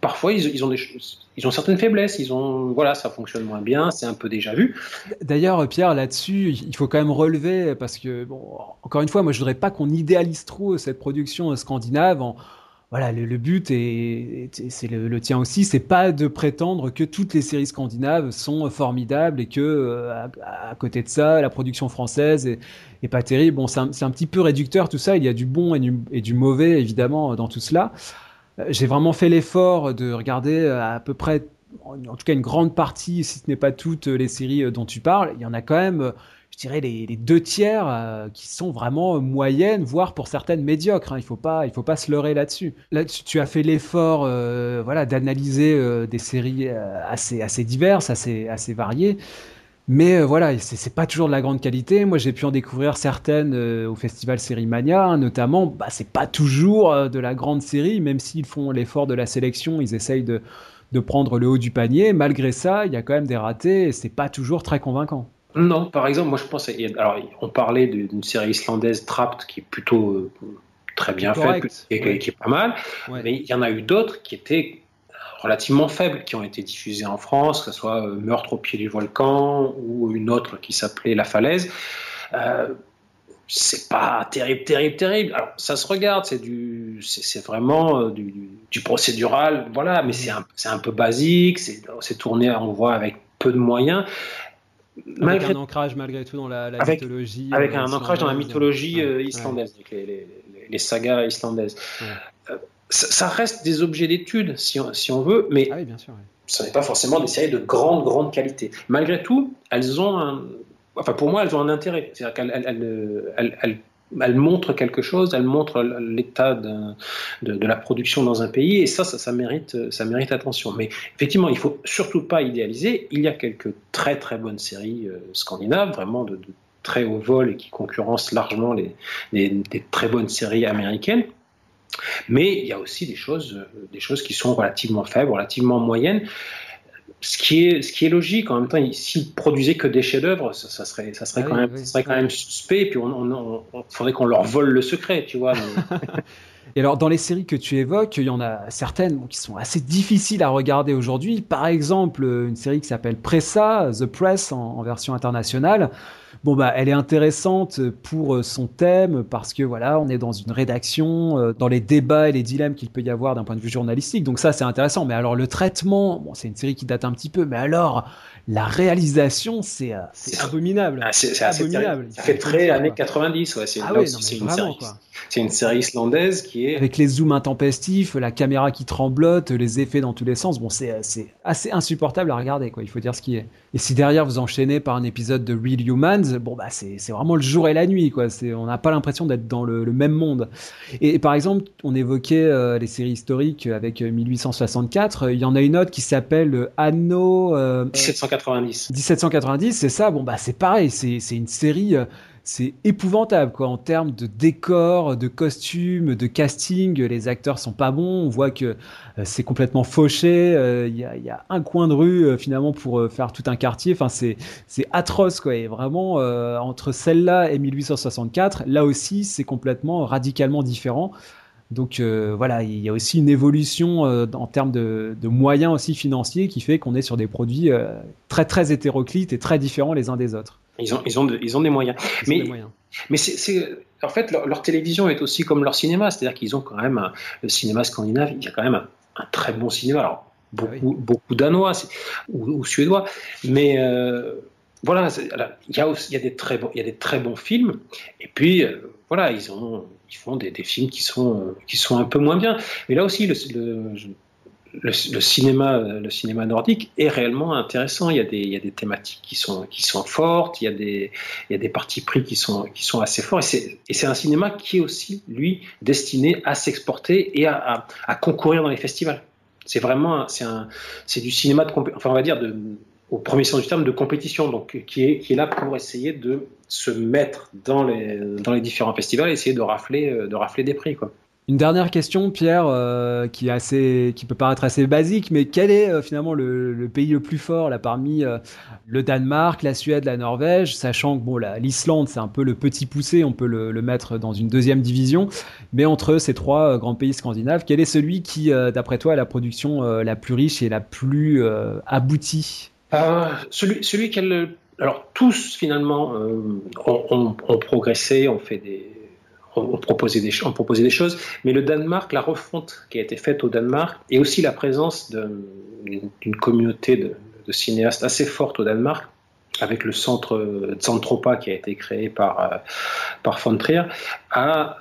parfois ils, ont certaines faiblesses, ils ont voilà, ça fonctionne moins bien, c'est un peu déjà vu. D'ailleurs, Pierre, là-dessus, il faut quand même relever parce que encore une fois, moi, je voudrais pas qu'on idéalise trop cette production scandinave. Voilà, le, but et c'est le, tien aussi, c'est pas de prétendre que toutes les séries scandinaves sont formidables et que euh, à, côté de ça, la production française est, pas terrible. Bon, c'est un, petit peu réducteur tout ça. Il y a du bon et du mauvais évidemment dans tout cela. Euh, j'ai vraiment fait l'effort de regarder euh, à peu près en tout cas une grande partie, si ce n'est pas toutes les séries dont tu parles, il y en a quand même je dirais les, deux tiers qui sont vraiment moyennes, voire pour certaines médiocres. Hein. Il faut pas, faut pas se leurrer là-dessus. Là, tu, as fait l'effort, voilà, d'analyser des séries assez, assez diverses, assez, assez variées. Mais euh, voilà, c'est pas toujours de la grande qualité. Moi, j'ai pu en découvrir certaines euh, au festival Série Mania, hein, notamment. Bah, c'est pas toujours euh, de la grande série, même s'ils font l'effort de la sélection, ils essayent de, de, prendre le haut du panier. Malgré ça, il y a quand même des ratés et c'est pas toujours très convaincant. Non, par exemple, moi je pense. Alors, on parlait d'une série islandaise Trapped qui est plutôt très bien faite et qui est pas mal. Mais il y en a eu d'autres qui étaient relativement faibles qui ont été diffusées en France, que ce soit euh, Meurtre au pied du volcan ou une autre qui s'appelait La Falaise. Euh, c'est pas terrible, terrible, terrible. Alors, ça se regarde, c'est du, c'est vraiment euh, du, procédural, voilà, mais c'est un, un, peu basique, c'est tourné, on voit, avec peu de moyens. Malgré, avec un ancrage malgré tout dans la, mythologie. Avec un ancrage dans la mythologie islandaise, les, les, sagas islandaises ça reste des objets d'étude, si on, si on, veut, mais ah bien sûr, ce n'est pas forcément des séries de grande, grande qualité. Malgré tout, elles ont un... Enfin, pour moi, elles ont un intérêt. C'est-à-dire qu'elles elles, elles, montrent quelque chose, elles montrent l'état de, de, la production dans un pays, et ça, ça, ça, mérite, ça mérite attention. Mais effectivement, il ne faut surtout pas idéaliser. Il y a quelques très, très bonnes séries euh, scandinaves, vraiment de, très haut vol et qui concurrencent largement les, les, des très bonnes séries américaines. Mais il y a aussi des choses, euh, des choses qui sont relativement faibles, relativement moyennes. Ce qui, est, ce qui est logique, en même temps, s'ils produisaient que des chefs-d'œuvre, ça, serait, ça serait, quand, même, ça serait quand même suspect, puis on, faudrait qu'on leur vole le secret, tu vois. Et alors, dans les séries que tu évoques, il y en a certaines qui sont assez difficiles à regarder aujourd'hui. Par exemple, une série qui s'appelle Pressa, The Press en version internationale. Bon bah, elle est intéressante pour euh, son thème parce que voilà, on est dans une rédaction, euh, dans les débats et les dilemmes qu'il peut y avoir d'un point de vue journalistique. Donc ça, c'est intéressant. Mais alors le traitement, bon, c'est une série qui date un petit peu, mais alors la réalisation, c'est euh, abominable. Ah, c'est abominable. Ça fait très années 90. Ouais, c'est ah une, série, une série islandaise qui est avec les zooms intempestifs, la caméra qui tremblote, les effets dans tous les sens. Bon, c'est assez insupportable à regarder. Quoi. Il faut dire ce qui est. Et si derrière vous enchaînez par un épisode de Real Humans, bon bah c'est vraiment le jour et la nuit. Quoi. On n'a pas l'impression d'être dans le, même monde. Et, par exemple, on évoquait euh, les séries historiques avec 1864. Il y en a une autre qui s'appelle Anno. 1790. 1790, c'est ça. Bon, bah, c'est pareil. C'est une série. Euh, c'est épouvantable, quoi, en termes de décor, de costumes, de casting. Les acteurs sont pas bons. On voit que euh, c'est complètement fauché. Euh, il y, a, un coin de rue, finalement, pour faire tout un quartier. Enfin, c'est atroce, quoi. Et vraiment, entre celle-là et 1864, là aussi, c'est complètement radicalement différent. Donc euh, voilà, il y a aussi une évolution euh, en termes de, moyens aussi financiers qui fait qu'on est sur des produits euh, très très hétéroclites et très différents les uns des autres. Ils ont, ils ont, ils ont des moyens. mais mais c'est, en fait, leur, télévision est aussi comme leur cinéma, c'est-à-dire qu'ils ont quand même le cinéma scandinave, il y a quand même un, très bon cinéma. Alors, beaucoup, ah beaucoup danois ou, suédois, mais voilà, il y, a y a des très bons, il y a des très bons films, et puis voilà, ils, ont, ils font des, films qui sont, qui sont un peu moins bien. Mais là aussi, le, le, le cinéma nordique est réellement intéressant. Il y a des, thématiques qui sont, fortes, il y a des, partis pris qui sont, assez forts. Et c'est un cinéma qui est aussi, lui, destiné à s'exporter et à, concourir dans les festivals. C'est vraiment, c'est du cinéma va dire au premier sens du terme, de compétition, donc qui est, là pour essayer de se mettre dans les, différents festivals et essayer de rafler, euh, des prix. Une dernière question, Pierre, euh, qui, est assez, qui peut paraître assez basique, mais quel est euh, finalement le, pays le plus fort là parmi le Danemark, la Suède, la Norvège, sachant que bon, l'Islande c'est un peu le petit poussé, on peut le, le, mettre dans une deuxième division, mais entre ces trois grands pays scandinaves, quel est celui qui, d'après toi, a la production la plus riche et la plus aboutie? Euh, celui, celui qu'elle. Alors, tous, finalement, euh, ont, progressé, ont fait des. Ont proposé, des, choses, mais le Danemark, la refonte qui a été faite au Danemark, et aussi la présence d'une communauté de, cinéastes assez forte au Danemark, avec le centre Zantropa qui a été créé par, euh, par Trier, a,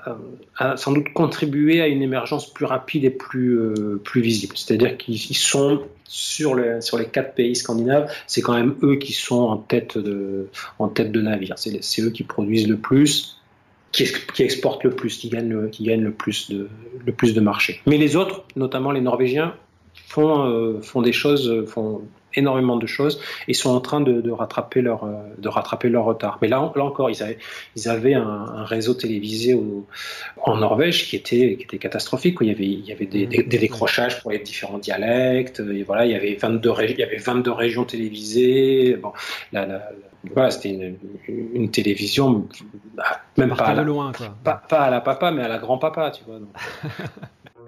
sans doute contribué à une émergence plus rapide et plus, plus visible. C'est-à-dire qu'ils sont sur, le, sur les quatre pays scandinaves, c'est quand même eux qui sont en tête de navire. C'est eux qui produisent le plus, qui, qui exportent le plus, qui gagnent le, plus de, le plus de marché. Mais les autres, notamment les Norvégiens, font, euh, font des choses, font énormément de choses et sont en train de, de rattraper leur euh, de rattraper leur retard. Mais là, là encore, ils avaient ils avaient un, un réseau télévisé au, en Norvège qui était qui était catastrophique. Où il y avait il y avait des, des, des décrochages pour les différents dialectes. Et voilà, il y avait 22 il y avait 22 régions télévisées. Bon, la, la, voilà, c'était une, une, télévision, bah, même pas à, la, loin. Pas, pas, à la papa, mais à la grand-papa, tu vois. Donc.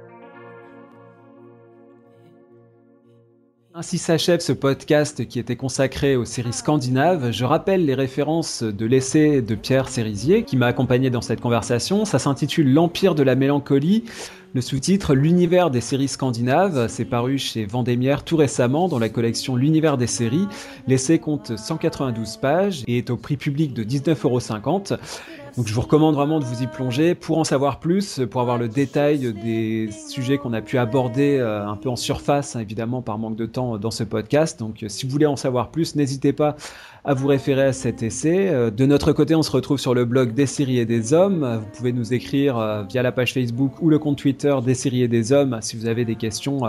Ainsi s'achève ce podcast qui était consacré aux séries scandinaves. Je rappelle les références de l'essai de Pierre Cérisier qui m'a accompagné dans cette conversation. Ça s'intitule L'Empire de la mélancolie. Le sous-titre L'univers des séries scandinaves, c'est paru chez Vendémiaire tout récemment dans la collection L'univers des séries. L'essai compte 192 pages et est au prix public de 19,50€. Donc je vous recommande vraiment de vous y plonger pour en savoir plus, pour avoir le détail des sujets qu'on a pu aborder un peu en surface, hein, évidemment par manque de temps dans ce podcast. Donc si vous voulez en savoir plus, n'hésitez pas à vous référer à cet essai. De notre côté, on se retrouve sur le blog des séries et des hommes. Vous pouvez nous écrire via la page Facebook ou le compte Twitter des séries et des hommes. Si vous avez des questions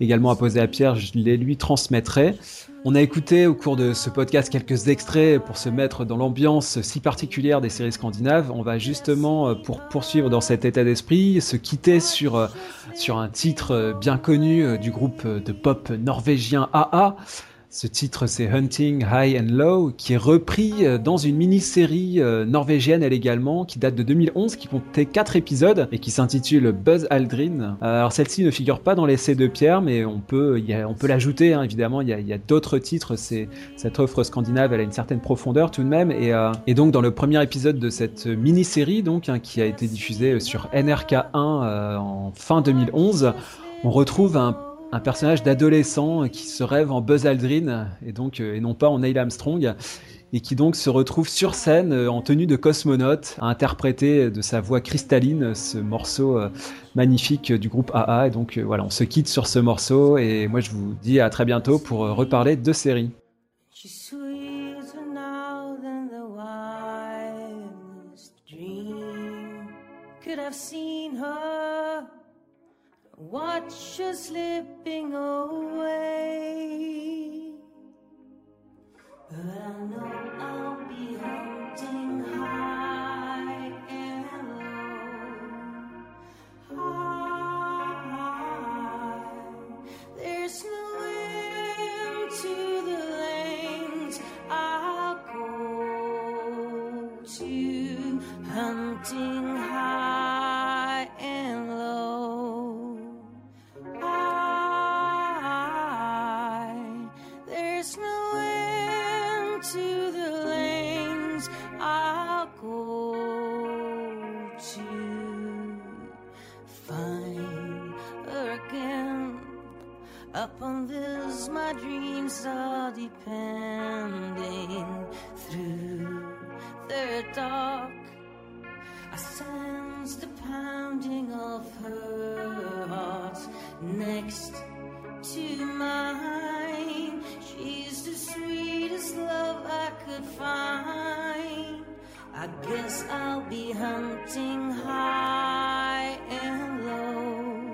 également à poser à Pierre, je les lui transmettrai. On a écouté au cours de ce podcast quelques extraits pour se mettre dans l'ambiance si particulière des séries scandinaves. On va justement, pour poursuivre dans cet état d'esprit, se quitter sur, sur un titre bien connu du groupe de pop norvégien AA. Ce titre, c'est Hunting High and Low, qui est repris dans une mini-série norvégienne, elle également, qui date de 2011, qui comptait 4 épisodes et qui s'intitule Buzz Aldrin. Alors celle-ci ne figure pas dans l'essai de Pierre, mais on peut, peut l'ajouter, hein, évidemment. Il y a, d'autres titres. Cette offre scandinave, elle a une certaine profondeur tout de même. Et, euh, donc dans le premier épisode de cette mini-série, donc hein, qui a été diffusée sur NRK1 euh, en fin 2011, on retrouve un un personnage d'adolescent qui se rêve en Buzz Aldrin et donc et non pas en Neil Armstrong et qui donc se retrouve sur scène en tenue de cosmonaute à interpréter de sa voix cristalline ce morceau magnifique du groupe AA et donc voilà on se quitte sur ce morceau et moi je vous dis à très bientôt pour reparler de série. Watch her slipping away. But I know I'll be hunting high and low. High. There's no end to the lanes I'll go to hunting high my dreams are depending through the dark. I sense the pounding of her heart next to mine. She's the sweetest love I could find. I guess I'll be hunting high and low.